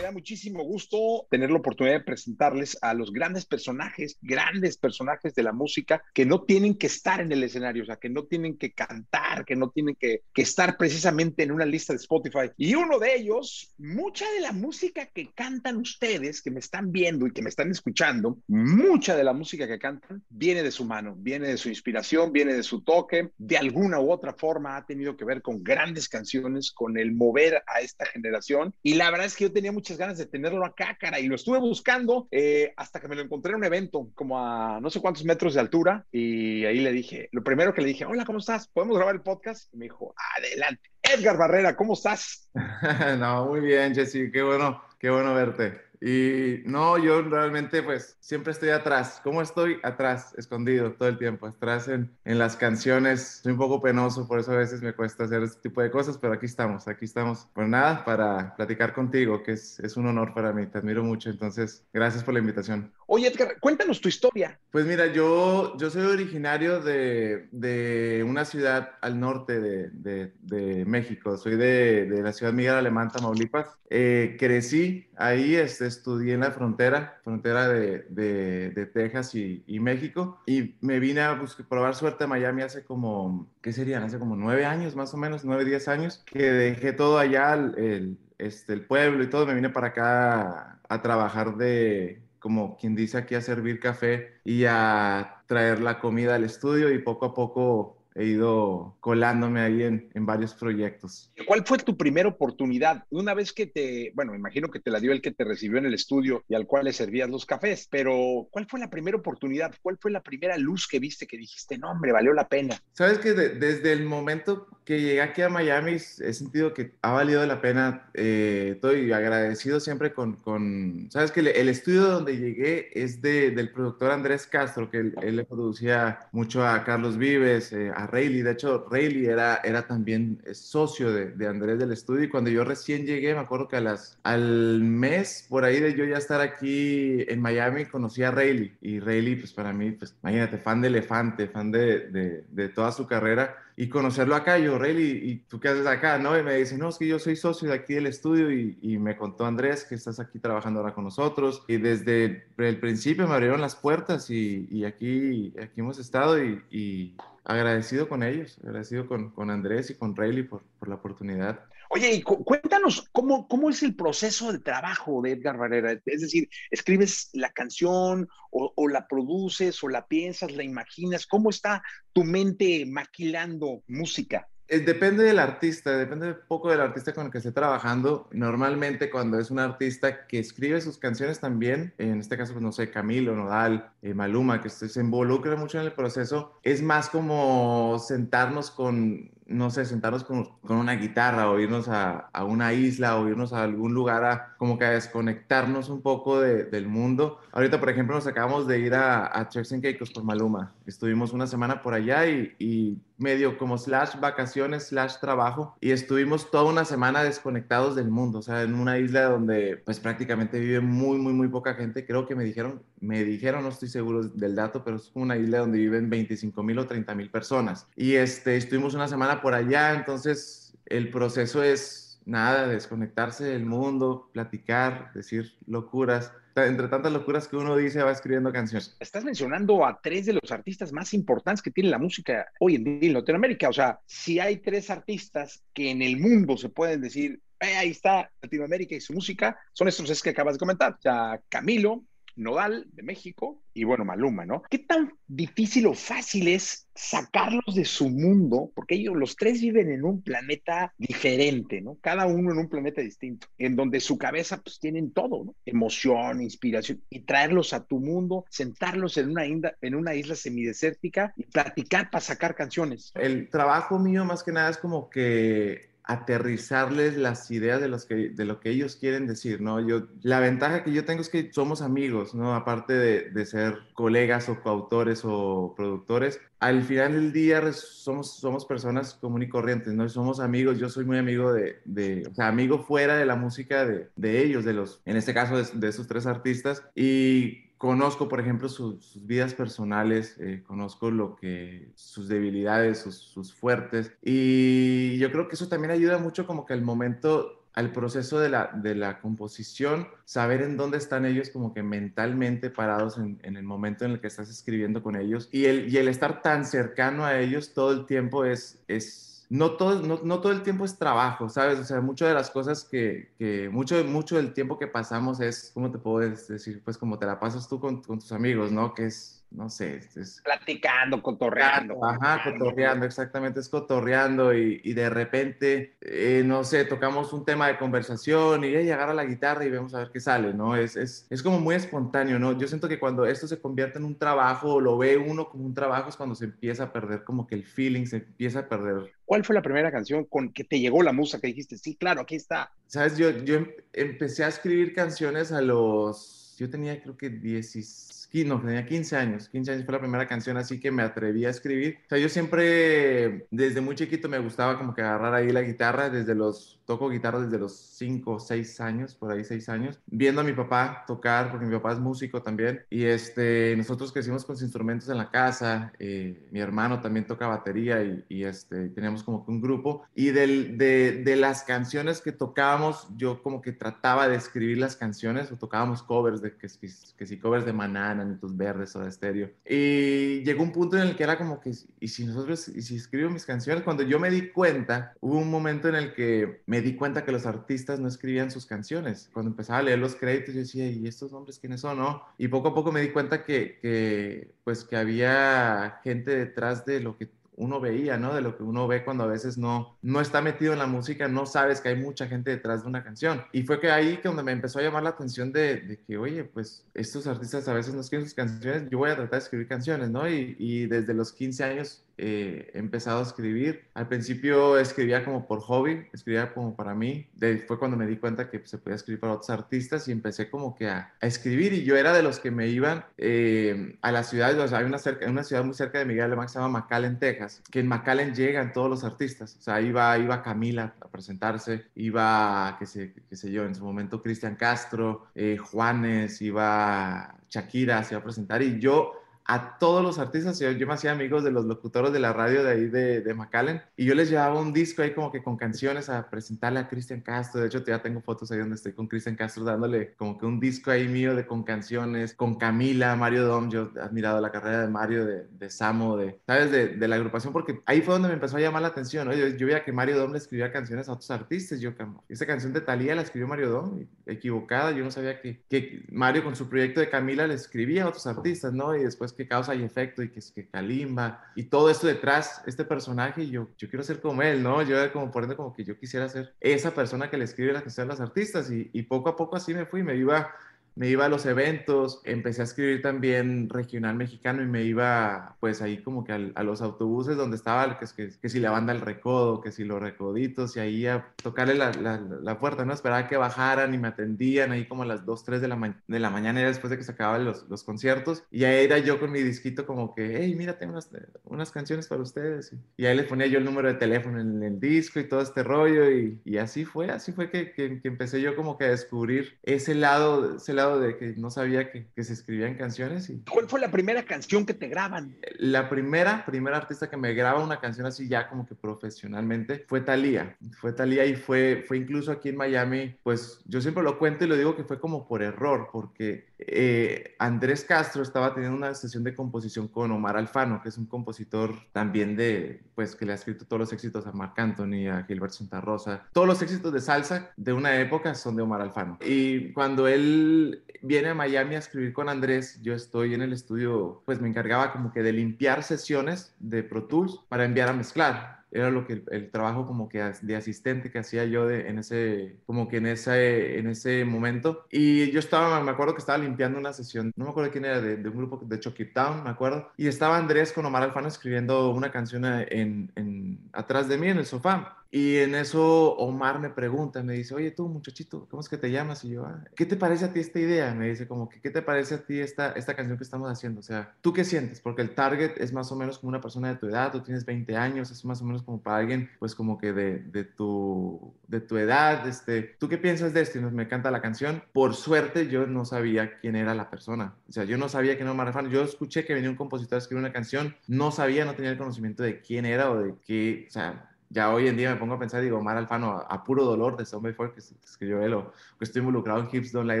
da muchísimo gusto tener la oportunidad de presentarles a los grandes personajes, grandes personajes de la música que no tienen que estar en el escenario, o sea, que no tienen que cantar, que no tienen que, que estar precisamente en una lista de Spotify. Y uno de ellos, mucha de la música que cantan ustedes, que me están viendo y que me están escuchando, mucha de la música que cantan viene de su mano, viene de su inspiración, viene de su toque, de alguna u otra forma ha tenido que ver con grandes canciones, con el mover a esta generación. Y la verdad es que yo tenía muchas ganas de tenerlo acá, cara, y lo estuve buscando eh, hasta que me lo encontré en un evento, como a no sé cuántos metros de altura, y ahí le dije, lo primero que le dije, hola, ¿cómo estás? ¿Podemos grabar el podcast? Y me dijo, adelante. Edgar Barrera, ¿cómo estás? (laughs) no, muy bien, Jesse, qué bueno, qué bueno verte. Y no, yo realmente pues siempre estoy atrás. ¿Cómo estoy? Atrás, escondido todo el tiempo, atrás en, en, las canciones. Soy un poco penoso, por eso a veces me cuesta hacer este tipo de cosas, pero aquí estamos, aquí estamos. Pues nada, para platicar contigo, que es, es un honor para mí, te admiro mucho. Entonces, gracias por la invitación. Oye, Edgar, cuéntanos tu historia. Pues mira, yo, yo soy originario de, de una ciudad al norte de, de, de México. Soy de, la ciudad Miguel Alemán, Tamaulipas. Eh, crecí ahí, este, estudié en la frontera, frontera de, de, Texas y, y, México, y me vine a buscar, probar suerte a Miami hace como, ¿qué serían? Hace como nueve años más o menos, nueve, diez años, que dejé todo allá, el, este, el pueblo y todo, me vine para acá a trabajar de, como quien dice aquí, a servir café y a traer la comida al estudio y poco a poco he ido colándome ahí en, en varios proyectos. ¿Cuál fue tu primera oportunidad? Una vez que te, bueno, imagino que te la dio el que te recibió en el estudio y al cual le servías los cafés, pero ¿cuál fue la primera oportunidad? ¿Cuál fue la primera luz que viste que dijiste, no, hombre, valió la pena? Sabes que desde el momento que llegué aquí a Miami he sentido que ha valido la pena. Eh, estoy agradecido siempre con, con sabes que el, estudio donde llegué es de, del productor Andrés Castro, que él, le producía mucho a Carlos Vives, eh, a Rayleigh. De hecho, Rayleigh era, era también socio de, de, Andrés del estudio y cuando yo recién llegué, me acuerdo que a las, al mes por ahí de yo ya estar aquí en Miami, conocí a Rayleigh y Rayleigh, pues para mí, pues imagínate, fan de Elefante, fan de, de, de toda su carrera y conocerlo acá, yo, Rayleigh, ¿y tú qué haces acá? ¿No? Y me dice, no, es que yo soy socio de aquí del estudio y, y, me contó Andrés que estás aquí trabajando ahora con nosotros. Y desde el principio me abrieron las puertas y, y aquí, aquí hemos estado y, y, agradecido con ellos, agradecido con, con Andrés y con Rayleigh por, por la oportunidad. Oye, y cuéntanos cómo, cómo es el proceso de trabajo de Edgar Barrera. Es decir, ¿escribes la canción o, o, la produces o la piensas, la imaginas? ¿Cómo está tu mente maquilando música? Eh, depende del artista, depende un poco del artista con el que esté trabajando. Normalmente cuando es un artista que escribe sus canciones también, en este caso, pues, no sé, Camilo, Nodal, eh, Maluma, que se involucra mucho en el proceso, es más como sentarnos con no sé, sentarnos con, con, una guitarra o irnos a, a, una isla o irnos a algún lugar a como que a desconectarnos un poco de, del mundo. Ahorita, por ejemplo, nos acabamos de ir a, a Turks and Caicos por Maluma. Estuvimos una semana por allá y, y, medio como slash vacaciones, slash trabajo. Y estuvimos toda una semana desconectados del mundo. O sea, en una isla donde pues prácticamente vive muy, muy, muy poca gente. Creo que me dijeron, me dijeron, no estoy seguro del dato, pero es una isla donde viven 25 mil o 30 mil personas. Y este, estuvimos una semana por allá, entonces el proceso es nada, desconectarse del mundo, platicar, decir locuras. Entre tantas locuras que uno dice, va escribiendo canciones. Estás mencionando a tres de los artistas más importantes que tiene la música hoy en día en Latinoamérica. O sea, si hay tres artistas que en el mundo se pueden decir, ahí está Latinoamérica y su música, son estos tres que acabas de comentar. O Camilo, Nodal de México y bueno, Maluma, ¿no? ¿Qué tan difícil o fácil es sacarlos de su mundo? Porque ellos, los tres viven en un planeta diferente, ¿no? Cada uno en un planeta distinto, en donde su cabeza pues tienen todo, ¿no? Emoción, inspiración, y traerlos a tu mundo, sentarlos en una, en una isla semidesértica y platicar para sacar canciones. El trabajo mío más que nada es como que aterrizarles las ideas de, los que, de lo que ellos quieren decir, ¿no? Yo, la ventaja que yo tengo es que somos amigos, ¿no? Aparte de, de ser colegas o coautores o productores, al final del día somos, somos personas común y corrientes, ¿no? Somos amigos, yo soy muy amigo de, de amigo fuera de la música de, de ellos, de los, en este caso, de, de esos tres artistas, y conozco, por ejemplo, su, sus vidas personales, eh, conozco lo que, sus debilidades, sus, sus, fuertes, y yo creo que eso también ayuda mucho como que al momento, al proceso de la, de la composición, saber en dónde están ellos como que mentalmente parados en, en, el momento en el que estás escribiendo con ellos, y el, y el estar tan cercano a ellos todo el tiempo es... es no todo, no, no, todo el tiempo es trabajo, ¿sabes? O sea, muchas de las cosas que, que, mucho, mucho del tiempo que pasamos es, ¿cómo te puedo decir? Pues como te la pasas tú con, con tus amigos, ¿no? Que es no sé. Es... Platicando, cotorreando. Ajá, cotorreando, exactamente, es cotorreando y, y de repente, eh, no sé, tocamos un tema de conversación y hey, agarra la guitarra y vemos a ver qué sale, ¿no? Es, es, es como muy espontáneo, ¿no? Yo siento que cuando esto se convierte en un trabajo, o lo ve uno como un trabajo, es cuando se empieza a perder como que el feeling, se empieza a perder. ¿Cuál fue la primera canción con que te llegó la musa que dijiste, sí, claro, aquí está? Sabes, yo, yo em, empecé a escribir canciones a los, yo tenía creo que 16 no, tenía 15 años, 15 años fue la primera canción así que me atreví a escribir. O sea, yo siempre, desde muy chiquito me gustaba como que agarrar ahí la guitarra, desde los, toco guitarra desde los 5 o 6 años, por ahí 6 años, viendo a mi papá tocar, porque mi papá es músico también, y este, nosotros crecimos con instrumentos en la casa, eh, mi hermano también toca batería y, y, este, teníamos como que un grupo, y del, de, de las canciones que tocábamos, yo como que trataba de escribir las canciones, o tocábamos covers de que, que si covers de Manana, Granitos Verdes o de estéreo. Y llegó un punto en el que era como que, ¿y si nosotros, y si escribo mis canciones? Cuando yo me di cuenta, hubo un momento en el que me di cuenta que los artistas no escribían sus canciones. Cuando empezaba a leer los créditos, yo decía, ¿y estos hombres quiénes son? No? Y poco a poco me di cuenta que, que pues que había gente detrás de lo que uno veía, ¿no? De lo que uno ve cuando a veces no, no está metido en la música, no sabes que hay mucha gente detrás de una canción. Y fue que ahí que donde me empezó a llamar la atención de, de que, oye, pues estos artistas a veces no escriben sus canciones, yo voy a tratar de escribir canciones, ¿no? Y, y desde los 15 años eh, he empezado a escribir. Al principio escribía como por hobby, escribía como para mí. De, fue cuando me di cuenta que se podía escribir para otros artistas y empecé como que a, a escribir. Y yo era de los que me iban eh, a la ciudad, o sea, hay una, cerca, una ciudad muy cerca de Miguel Alemán que se llama McAllen, Texas, que en McAllen llegan todos los artistas. O sea, iba, iba Camila a presentarse, iba, qué sé, qué sé yo, en su momento Cristian Castro, eh, Juanes, iba Shakira, se iba a presentar y yo a todos los artistas. Yo, yo, me hacía amigos de los locutores de la radio de ahí de, de McAllen y yo les llevaba un disco ahí como que con canciones a presentarle a Cristian Castro. De hecho, ya tengo fotos ahí donde estoy con Cristian Castro dándole como que un disco ahí mío de con canciones, con Camila, Mario Dom. Yo he admirado la carrera de Mario, de, de Samo, de, ¿sabes? De, de, la agrupación, porque ahí fue donde me empezó a llamar la atención. ¿no? Yo, yo, veía que Mario Dom le escribía canciones a otros artistas. Yo, esa canción de Talía la escribió Mario Dom, equivocada. Yo no sabía que, que Mario con su proyecto de Camila le escribía a otros artistas, ¿no? Y después que causa y efecto y que es que Kalimba y todo esto detrás, este personaje, yo, yo quiero ser como él, ¿no? Yo era como por ende como que yo quisiera ser esa persona que le escribe las canciones a los artistas y, y poco a poco así me fui, me iba me iba a los eventos, empecé a escribir también regional mexicano y me iba pues ahí como que a, a los autobuses donde estaba, que, que, que, si la banda El Recodo, que si los Recoditos y ahí a tocarle la, la, la, puerta, ¿no? Esperaba que bajaran y me atendían ahí como a las 2, 3 de la, de la mañana, era después de que se acababan los, los conciertos y ahí era yo con mi disquito como que, hey, mira, tengo unas, unas canciones para ustedes y, ahí les ponía yo el número de teléfono en el disco y todo este rollo y, y así fue, así fue que, que, empecé yo como que a descubrir ese lado, ese lado de que no sabía que, que, se escribían canciones. Y... ¿Cuál fue la primera canción que te graban? La primera, primera artista que me graba una canción así ya como que profesionalmente fue Thalía. Fue Thalía y fue, fue incluso aquí en Miami, pues yo siempre lo cuento y lo digo que fue como por error, porque eh, Andrés Castro estaba teniendo una sesión de composición con Omar Alfano, que es un compositor también de, pues que le ha escrito todos los éxitos a Marc Anthony, a Gilbert Santa Rosa. Todos los éxitos de salsa de una época son de Omar Alfano. Y cuando él viene a Miami a escribir con Andrés, yo estoy en el estudio, pues me encargaba como que de limpiar sesiones de Pro Tools para enviar a mezclar era lo que el, trabajo como que de asistente que hacía yo de, en ese como que en ese en ese momento. Y yo estaba me acuerdo que estaba limpiando una sesión no me acuerdo quién era de, un grupo de Chucky Town me acuerdo. Y estaba Andrés con Omar Alfano escribiendo una canción en, en, atrás de mí en el sofá y en eso Omar me pregunta, me dice, oye tú muchachito, ¿cómo es que te llamas? Y yo, ah, ¿qué te parece a ti esta idea? Me dice como que, ¿qué te parece a ti esta, esta canción que estamos haciendo? O sea, ¿tú qué sientes? Porque el target es más o menos como una persona de tu edad, tú tienes 20 años, es más o menos como para alguien, pues como que de, de, tu, de tu edad, este, ¿tú qué piensas de esto? Y nos me encanta la canción. Por suerte yo no sabía quién era la persona, o sea, yo no sabía quién era Omar Alfano, yo escuché que venía un compositor a escribir una canción, no sabía, no tenía el conocimiento de quién era o de qué, o sea, ya hoy en día me pongo a pensar, digo, Omar Alfano, a, a puro dolor de Zombie Ford, que, que escribió él, o que estoy involucrado en Hips Don't Lie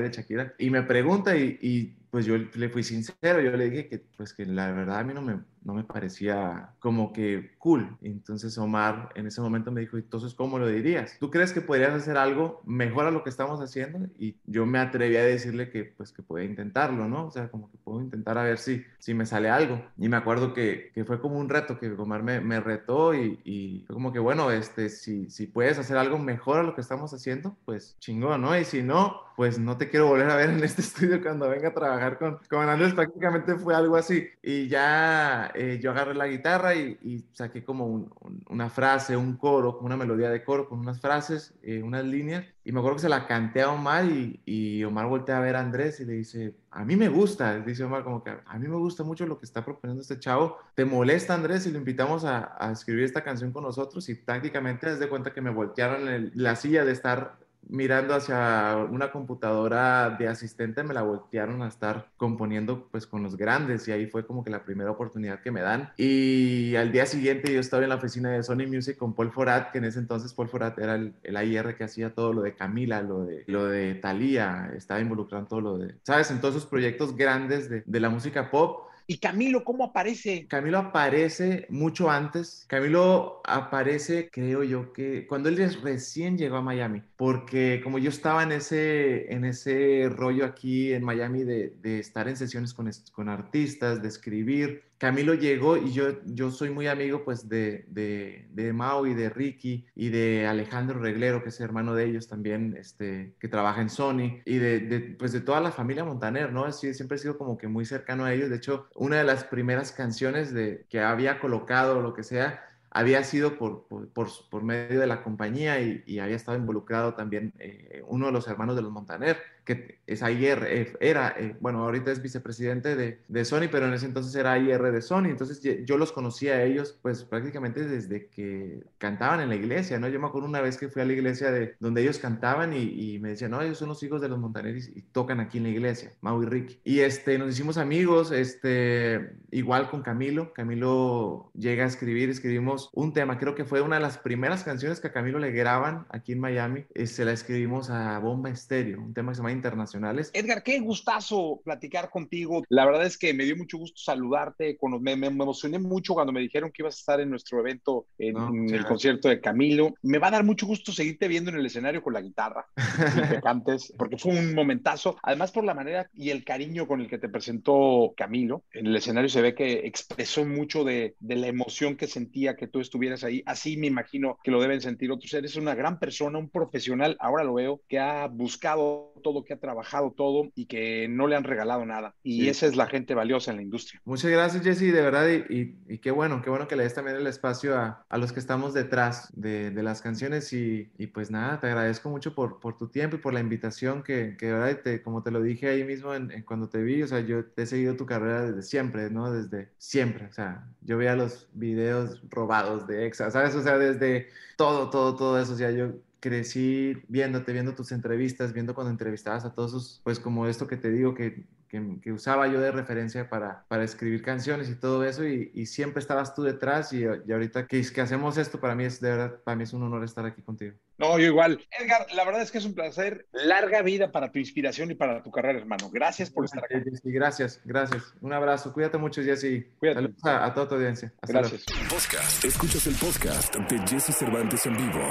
de Shakira, y me pregunta, y, pues yo le fui sincero, yo le dije que, pues que la verdad a mí no me, no me parecía como que cool. Entonces Omar en ese momento me dijo, entonces, ¿cómo lo dirías? ¿Tú crees que podrías hacer algo mejor a lo que estamos haciendo? Y yo me atreví a decirle que, pues, que podía intentarlo, ¿no? O sea, como que puedo intentar a ver si, si me sale algo. Y me acuerdo que, que fue como un reto, que Omar me, me retó y, y, fue como que, bueno, este, si, si puedes hacer algo mejor a lo que estamos haciendo, pues chingón, ¿no? Y si no, pues no te quiero volver a ver en este (laughs) estudio cuando venga a trabajar con, con Andrés. Prácticamente fue algo así. Y ya eh, yo agarré la guitarra y, y saqué como un, un, una frase, un coro, una melodía de coro con unas frases, eh, unas líneas. Y me acuerdo que se la canté a Omar y, y, Omar voltea a ver a Andrés y le dice, a mí me gusta, dice Omar como que a mí me gusta mucho lo que está proponiendo este chavo. ¿Te molesta Andrés si lo invitamos a, a escribir esta canción con nosotros? Y prácticamente desde cuenta que me voltearon el, la silla de estar mirando hacia una computadora de asistente me la voltearon a estar componiendo pues con los grandes y ahí fue como que la primera oportunidad que me dan. Y al día siguiente yo estaba en la oficina de Sony Music con Paul Forat que en ese entonces Paul Forat era el, el AIR que hacía todo lo de Camila lo de lo de Thalía estaba involucrado en todo lo de sabes en todos esos proyectos grandes de, de la música pop ¿Y Camilo cómo aparece? Camilo aparece mucho antes. Camilo aparece, creo yo, que cuando él recién llegó a Miami, porque como yo estaba en ese, en ese rollo aquí en Miami de, estar en sesiones con, con artistas, de escribir, Camilo llegó y yo, yo soy muy amigo pues de, de, de, Mao y de Ricky y de Alejandro Reglero, que es hermano de ellos también, este, que trabaja en Sony, y de, de pues de toda la familia Montaner, ¿no? Siempre he sido como que muy cercano a ellos. De hecho, una de las primeras canciones de, que había colocado, lo que sea, había sido por, por, por, medio de la compañía y, y había estado involucrado también eh, uno de los hermanos de los Montaner que es ayer, eh, era, eh, bueno, ahorita es vicepresidente de, de, Sony, pero en ese entonces era IR de Sony, entonces yo los conocía a ellos pues prácticamente desde que cantaban en la iglesia, ¿no? Yo me acuerdo una vez que fui a la iglesia de donde ellos cantaban y, me decían, no, ellos son los hijos de los Montaneris y tocan aquí en la iglesia, Mau y Ricky. Y este, nos hicimos amigos, este, igual con Camilo, Camilo llega a escribir, escribimos un tema, creo que fue una de las primeras canciones que a Camilo le graban aquí en Miami, eh, se la escribimos a Bomba Estéreo, un tema que se llama internacionales. Edgar, qué gustazo platicar contigo. La verdad es que me dio mucho gusto saludarte. Me, me, emocioné mucho cuando me dijeron que ibas a estar en nuestro evento, en, el concierto de Camilo. Me va a dar mucho gusto seguirte viendo en el escenario con la guitarra que (laughs) cantes, porque fue un momentazo. Además, por la manera y el cariño con el que te presentó Camilo, en el escenario se ve que expresó mucho de, de la emoción que sentía que tú estuvieras ahí. Así me imagino que lo deben sentir otros. Eres una gran persona, un profesional, ahora lo veo, que ha buscado todo que ha trabajado todo y que no le han regalado nada. Y esa es la gente valiosa en la industria. Muchas gracias, Jesse, de verdad. Y, y, qué bueno, qué bueno que le des también el espacio a, a los que estamos detrás de, de las canciones. Y, y, pues nada, te agradezco mucho por, por tu tiempo y por la invitación que, que de verdad, te, como te lo dije ahí mismo en, cuando te vi, o sea, yo te he seguido tu carrera desde siempre, ¿no? Desde siempre. O sea, yo veía los videos robados de EXA, ¿sabes? O sea, desde todo, todo, todo eso. O sea, yo crecí viéndote, viendo tus entrevistas, viendo cuando entrevistabas a todos esos, pues como esto que te digo, que, que, usaba yo de referencia para, para escribir canciones y todo eso, y, y siempre estabas tú detrás, y, y ahorita que, que, hacemos esto, para mí es de verdad, para mí es un honor estar aquí contigo. No, yo igual. Edgar, la verdad es que es un placer. Larga vida para tu inspiración y para tu carrera, hermano. Gracias por estar aquí. Sí, gracias, gracias. Un abrazo. Cuídate mucho, Jesse. Cuídate. Saludos a, a toda tu audiencia. Hasta gracias. Podcast. Escuchas el podcast de Jesse Cervantes en vivo.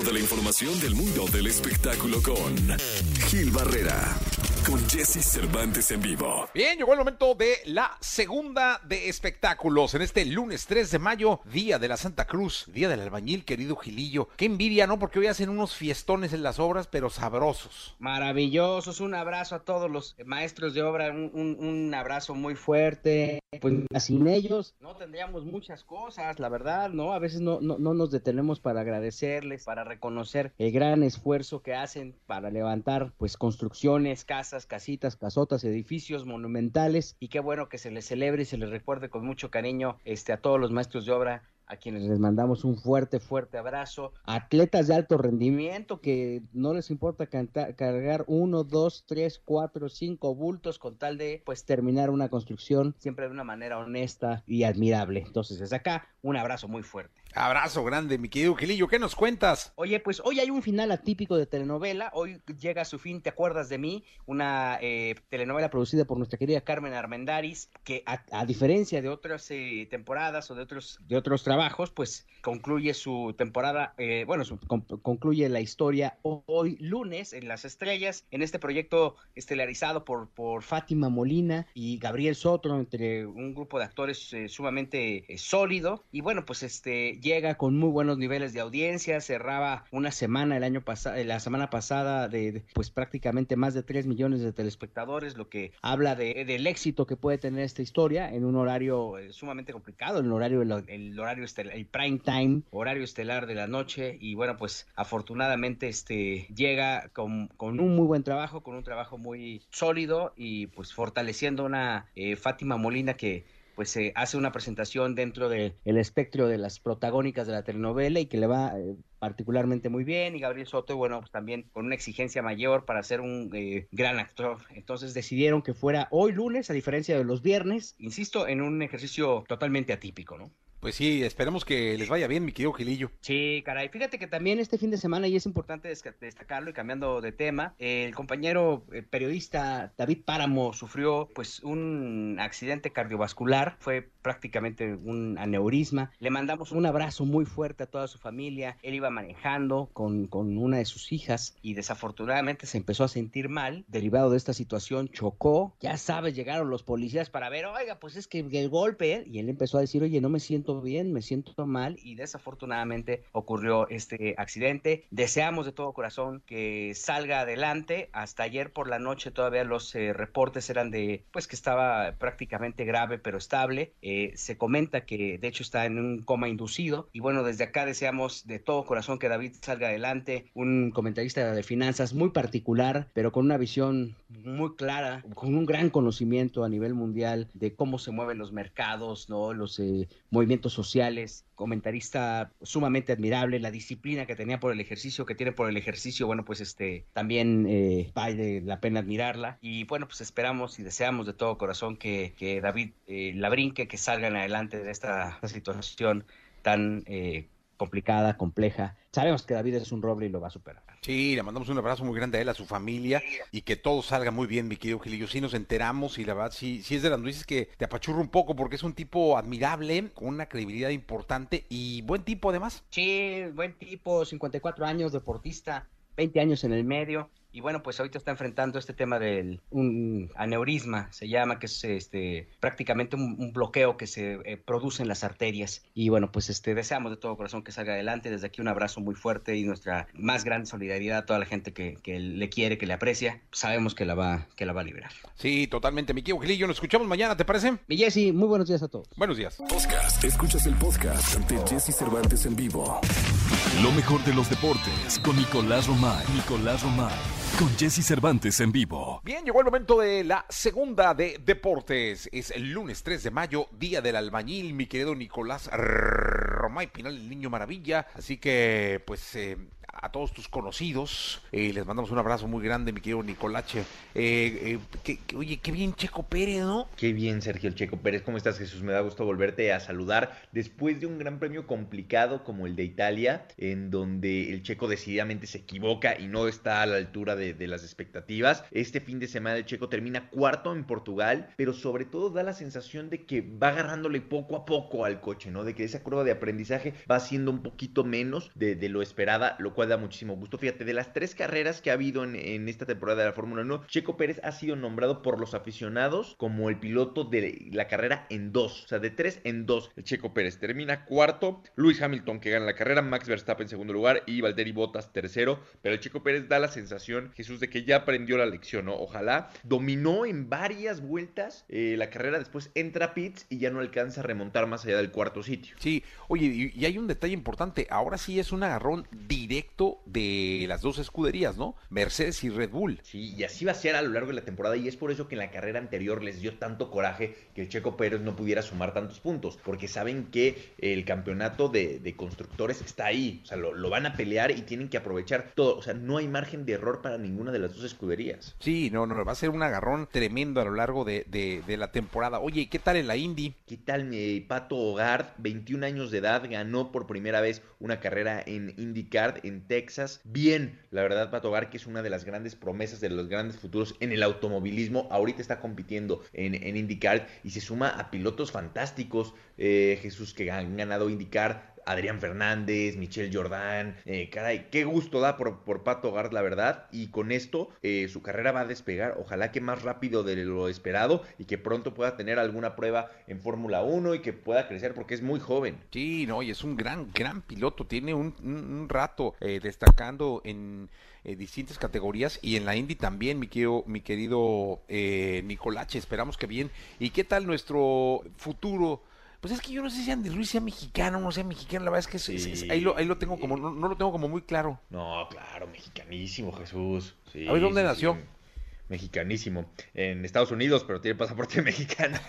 Toda la información del mundo del espectáculo con Gil Barrera, con Jesse Cervantes en vivo. Bien, llegó el momento de la segunda de espectáculos en este lunes 3 de mayo, día de la Santa Cruz, día del albañil, querido Gilillo. Qué envidia, ¿no? Porque hoy hacen unos fiestones en las obras, pero sabrosos. Maravillosos, un abrazo a todos los maestros de obra, un, un, un abrazo muy fuerte. Pues sin ellos no tendríamos muchas cosas, la verdad, ¿no? A veces no, no, no nos detenemos para agradecerles, para reconocer el gran esfuerzo que hacen para levantar pues construcciones, casas, casitas, casotas, edificios monumentales y qué bueno que se les celebre y se les recuerde con mucho cariño este a todos los maestros de obra a quienes les mandamos un fuerte, fuerte abrazo. Atletas de alto rendimiento que no les importa cargar uno, dos, tres, cuatro, cinco bultos con tal de pues terminar una construcción siempre de una manera honesta y admirable. Entonces desde acá un abrazo muy fuerte. Abrazo grande, mi querido Gilillo. ¿Qué nos cuentas? Oye, pues hoy hay un final atípico de telenovela. Hoy llega a su fin, ¿te acuerdas de mí? Una eh, telenovela producida por nuestra querida Carmen Armendaris, que a, diferencia de otras eh, temporadas o de otros, de otros trabajos, pues concluye su temporada, eh, bueno, su, con, concluye la historia hoy lunes en Las Estrellas, en este proyecto estelarizado por, por Fátima Molina y Gabriel Soto, entre un grupo de actores eh, sumamente sólido. Y bueno, pues este llega con muy buenos niveles de audiencia, cerraba una semana el año pasado, la semana pasada de, pues prácticamente más de 3 millones de telespectadores, lo que habla de, del éxito que puede tener esta historia en un horario eh, sumamente complicado, el horario, el, horario estelar, el prime time, horario estelar de la noche y bueno, pues afortunadamente este llega con, con un muy buen trabajo, con un trabajo muy sólido y pues fortaleciendo una eh, Fátima Molina que pues se hace una presentación dentro del de espectro de las protagónicas de la telenovela y que le va eh, particularmente muy bien y Gabriel Soto, bueno, pues también con una exigencia mayor para ser un eh, gran actor. Entonces decidieron que fuera hoy lunes, a diferencia de los viernes, insisto, en un ejercicio totalmente atípico, ¿no? Pues sí, esperemos que les vaya bien, mi querido Gilillo. Sí, caray. Fíjate que también este fin de semana, y es importante destacarlo y cambiando de tema, el compañero eh, periodista David Páramo sufrió pues un accidente cardiovascular, fue prácticamente un aneurisma. Le mandamos un abrazo muy fuerte a toda su familia. Él iba manejando con, con una de sus hijas y desafortunadamente se empezó a sentir mal. Derivado de esta situación, chocó. Ya sabes, llegaron los policías para ver, oiga, pues es que el golpe, ¿eh? y él empezó a decir, oye, no me siento bien, me siento mal, y desafortunadamente ocurrió este accidente. Deseamos de todo corazón que salga adelante. Hasta ayer por la noche todavía los eh, reportes eran de, pues que estaba prácticamente grave, pero estable. Eh, se comenta que de hecho está en un coma inducido. Y bueno, desde acá deseamos de todo corazón que David salga adelante. Un comentarista de finanzas muy particular, pero con una visión muy clara, con un gran conocimiento a nivel mundial de cómo se mueven los mercados, ¿no? Los eh, movimientos sociales, comentarista sumamente admirable, la disciplina que tenía por el ejercicio, que tiene por el ejercicio, bueno, pues este también eh, vale la pena admirarla. Y bueno, pues esperamos y deseamos de todo corazón que, David eh, la brinque, que salgan adelante de esta, situación tan eh, complicada, compleja. Sabemos que David es un roble y lo va a superar. Sí, le mandamos un abrazo muy grande a él, a su familia y que todo salga muy bien, mi querido Gilillo. Sí nos enteramos y la verdad sí, sí es de las noticias que te apachurra un poco porque es un tipo admirable, con una credibilidad importante y buen tipo además. Sí, buen tipo, 54 años, deportista, 20 años en el medio y bueno, pues ahorita está enfrentando este tema del un aneurisma, se llama, que es este prácticamente un, bloqueo que se eh, produce en las arterias. Y bueno, pues este deseamos de todo corazón que salga adelante. Desde aquí un abrazo muy fuerte y nuestra más grande solidaridad a toda la gente que, que le quiere, que le aprecia. Sabemos que la va, que la va a liberar. Sí, totalmente. Mi Gilillo, nos escuchamos mañana, ¿te parece? Mi Jessy, muy buenos días a todos. Buenos días. Podcast. Escuchas el podcast de Jesse Cervantes en vivo. Lo mejor de los deportes con Nicolás Romay. Nicolás Romay con Jesse Cervantes en vivo. Bien, llegó el momento de la segunda de deportes. Es el lunes 3 de mayo, día del albañil, mi querido Nicolás Romay Pinal, el niño maravilla. Así que, pues, eh, a todos tus conocidos. Eh, les mandamos un abrazo muy grande, mi querido Nicolache. Eh, eh oye, qué bien Checo Pérez, ¿no? Qué bien, Sergio el Checo Pérez. ¿Cómo estás, Jesús? Me da gusto volverte a saludar después de un gran premio complicado como el de Italia, en donde el Checo decididamente se equivoca y no está a la altura de, las expectativas. Este fin de semana el Checo termina cuarto en Portugal, pero sobre todo da la sensación de que va agarrándole poco a poco al coche, ¿no? De que esa curva de aprendizaje va siendo un poquito menos de lo esperada, lo cual da muchísimo gusto. Fíjate, de las tres carreras que ha habido en, esta temporada de la Fórmula 1, Checo Pérez ha sido nombrado por los aficionados como el piloto de la carrera en dos. O sea, de tres en dos. El Checo Pérez termina cuarto. Luis Hamilton que gana la carrera. Max Verstappen en segundo lugar. Y Valtteri Bottas tercero. Pero el Checo Pérez da la sensación, Jesús, de que ya aprendió la lección, ¿no? Ojalá. Dominó en varias vueltas eh, la carrera. Después entra a pits y ya no alcanza a remontar más allá del cuarto sitio. Sí, oye, y hay un detalle importante. Ahora sí es un agarrón directo de las dos escuderías, ¿no? Mercedes y Red Bull. Sí, y así va a ser a lo largo de la temporada y es por eso que en la carrera anterior les dio tanto coraje que el Checo Pérez no pudiera sumar tantos puntos, porque saben que el campeonato de, constructores está ahí, o sea, lo, van a pelear y tienen que aprovechar todo, o sea, no hay margen de error para ninguna de las dos escuderías. Sí, no, no, va a ser un agarrón tremendo a lo largo de, de, la temporada. Oye, ¿qué tal en la Indy? ¿Qué tal mi Pato Hogard, 21 años de edad, ganó por primera vez una carrera en IndyCar en Texas? Bien, la verdad, Pato que es una de las grandes promesas de los grandes futuros en el automovilismo. Ahorita está compitiendo en, en IndyCar y se suma a pilotos fantásticos. Eh, Jesús, que han ganado IndyCar. Adrián Fernández, Michelle Jordan, eh, caray, qué gusto da por, por Pato Gard, la verdad, y con esto eh, su carrera va a despegar, ojalá que más rápido de lo esperado y que pronto pueda tener alguna prueba en Fórmula 1 y que pueda crecer porque es muy joven. Sí, no, y es un gran, gran piloto, tiene un, rato eh, destacando en distintas categorías y en la Indy también, mi querido, mi querido Nicolache, esperamos que bien. ¿Y qué tal nuestro futuro? Pues es que yo no sé si Andy Ruiz sea mexicano o no sea mexicano, la verdad es que ahí, lo, ahí lo tengo como, no, lo tengo como muy claro. No, claro, mexicanísimo, Jesús. a ver, ¿dónde nació? mexicanísimo. En Estados Unidos, pero tiene pasaporte (laughs) mexicano. (laughs)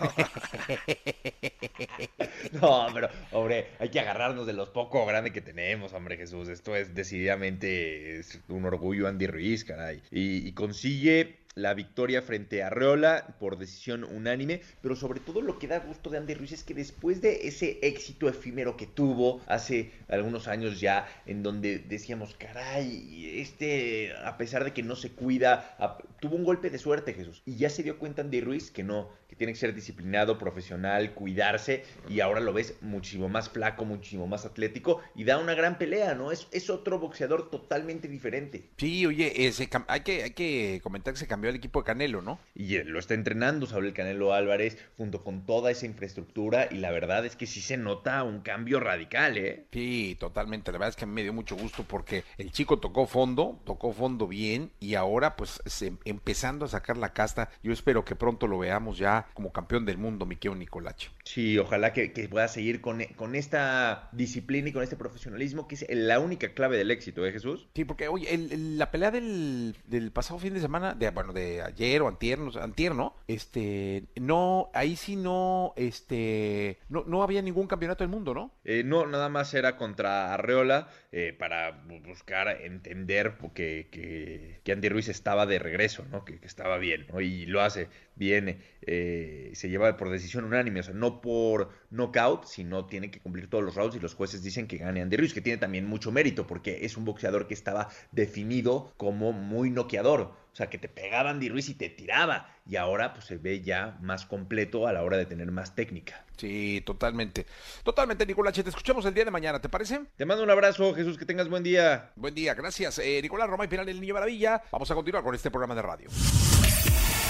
no, pero, hombre, hay que agarrarnos de los poco grande que tenemos, hombre Jesús. Esto es decididamente es un orgullo Andy Ruiz, caray. Y, consigue la victoria frente a Arreola por decisión unánime, pero sobre todo lo que da gusto de Andy Ruiz es que después de ese éxito efímero que tuvo hace algunos años ya, en donde decíamos, caray, este, a pesar de que no se cuida, tuvo un golpe de suerte Jesús, y ya se dio cuenta Andy Ruiz que no, que tiene que ser disciplinado, profesional, cuidarse, y ahora lo ves muchísimo más flaco, muchísimo más atlético, y da una gran pelea, ¿no? Es, es otro boxeador totalmente diferente. Sí, oye, hay, que, hay que comentar que el equipo de Canelo, ¿no? Y lo está entrenando el Canelo Álvarez junto con toda esa infraestructura y la verdad es que sí se nota un cambio radical, ¿eh? Sí, totalmente. La verdad es que a mí me dio mucho gusto porque el chico tocó fondo, tocó fondo bien y ahora pues se, empezando a sacar la casta. Yo espero que pronto lo veamos ya como campeón del mundo, mi querido Nicolacho. Sí, ojalá que, pueda seguir con, con esta disciplina y con este profesionalismo que es la única clave del éxito, ¿eh, Jesús? Sí, porque oye, la pelea del, del pasado fin de semana, de, bueno, de ayer o antier, no. Este, no, ahí sí no, este, no, no había ningún campeonato del mundo, ¿no? Eh, no, nada más era contra Arreola eh, para buscar entender que, que, que, Andy Ruiz estaba de regreso, ¿no? Que, que estaba bien, ¿no? Y lo hace bien, eh, se lleva por decisión unánime, o sea, no por knockout, sino tiene que cumplir todos los rounds y los jueces dicen que gane Andy Ruiz, que tiene también mucho mérito porque es un boxeador que estaba definido como muy noqueador. O sea, que te pegaba Andy Ruiz y te tiraba. Y ahora pues se ve ya más completo a la hora de tener más técnica. Sí, totalmente. Totalmente, Nicolás. Te escuchamos el día de mañana, ¿te parece? Te mando un abrazo, Jesús, que tengas buen día. Buen día, gracias. Eh, Nicolás Roma y Penal del Niño Maravilla. Vamos a continuar con este programa de radio.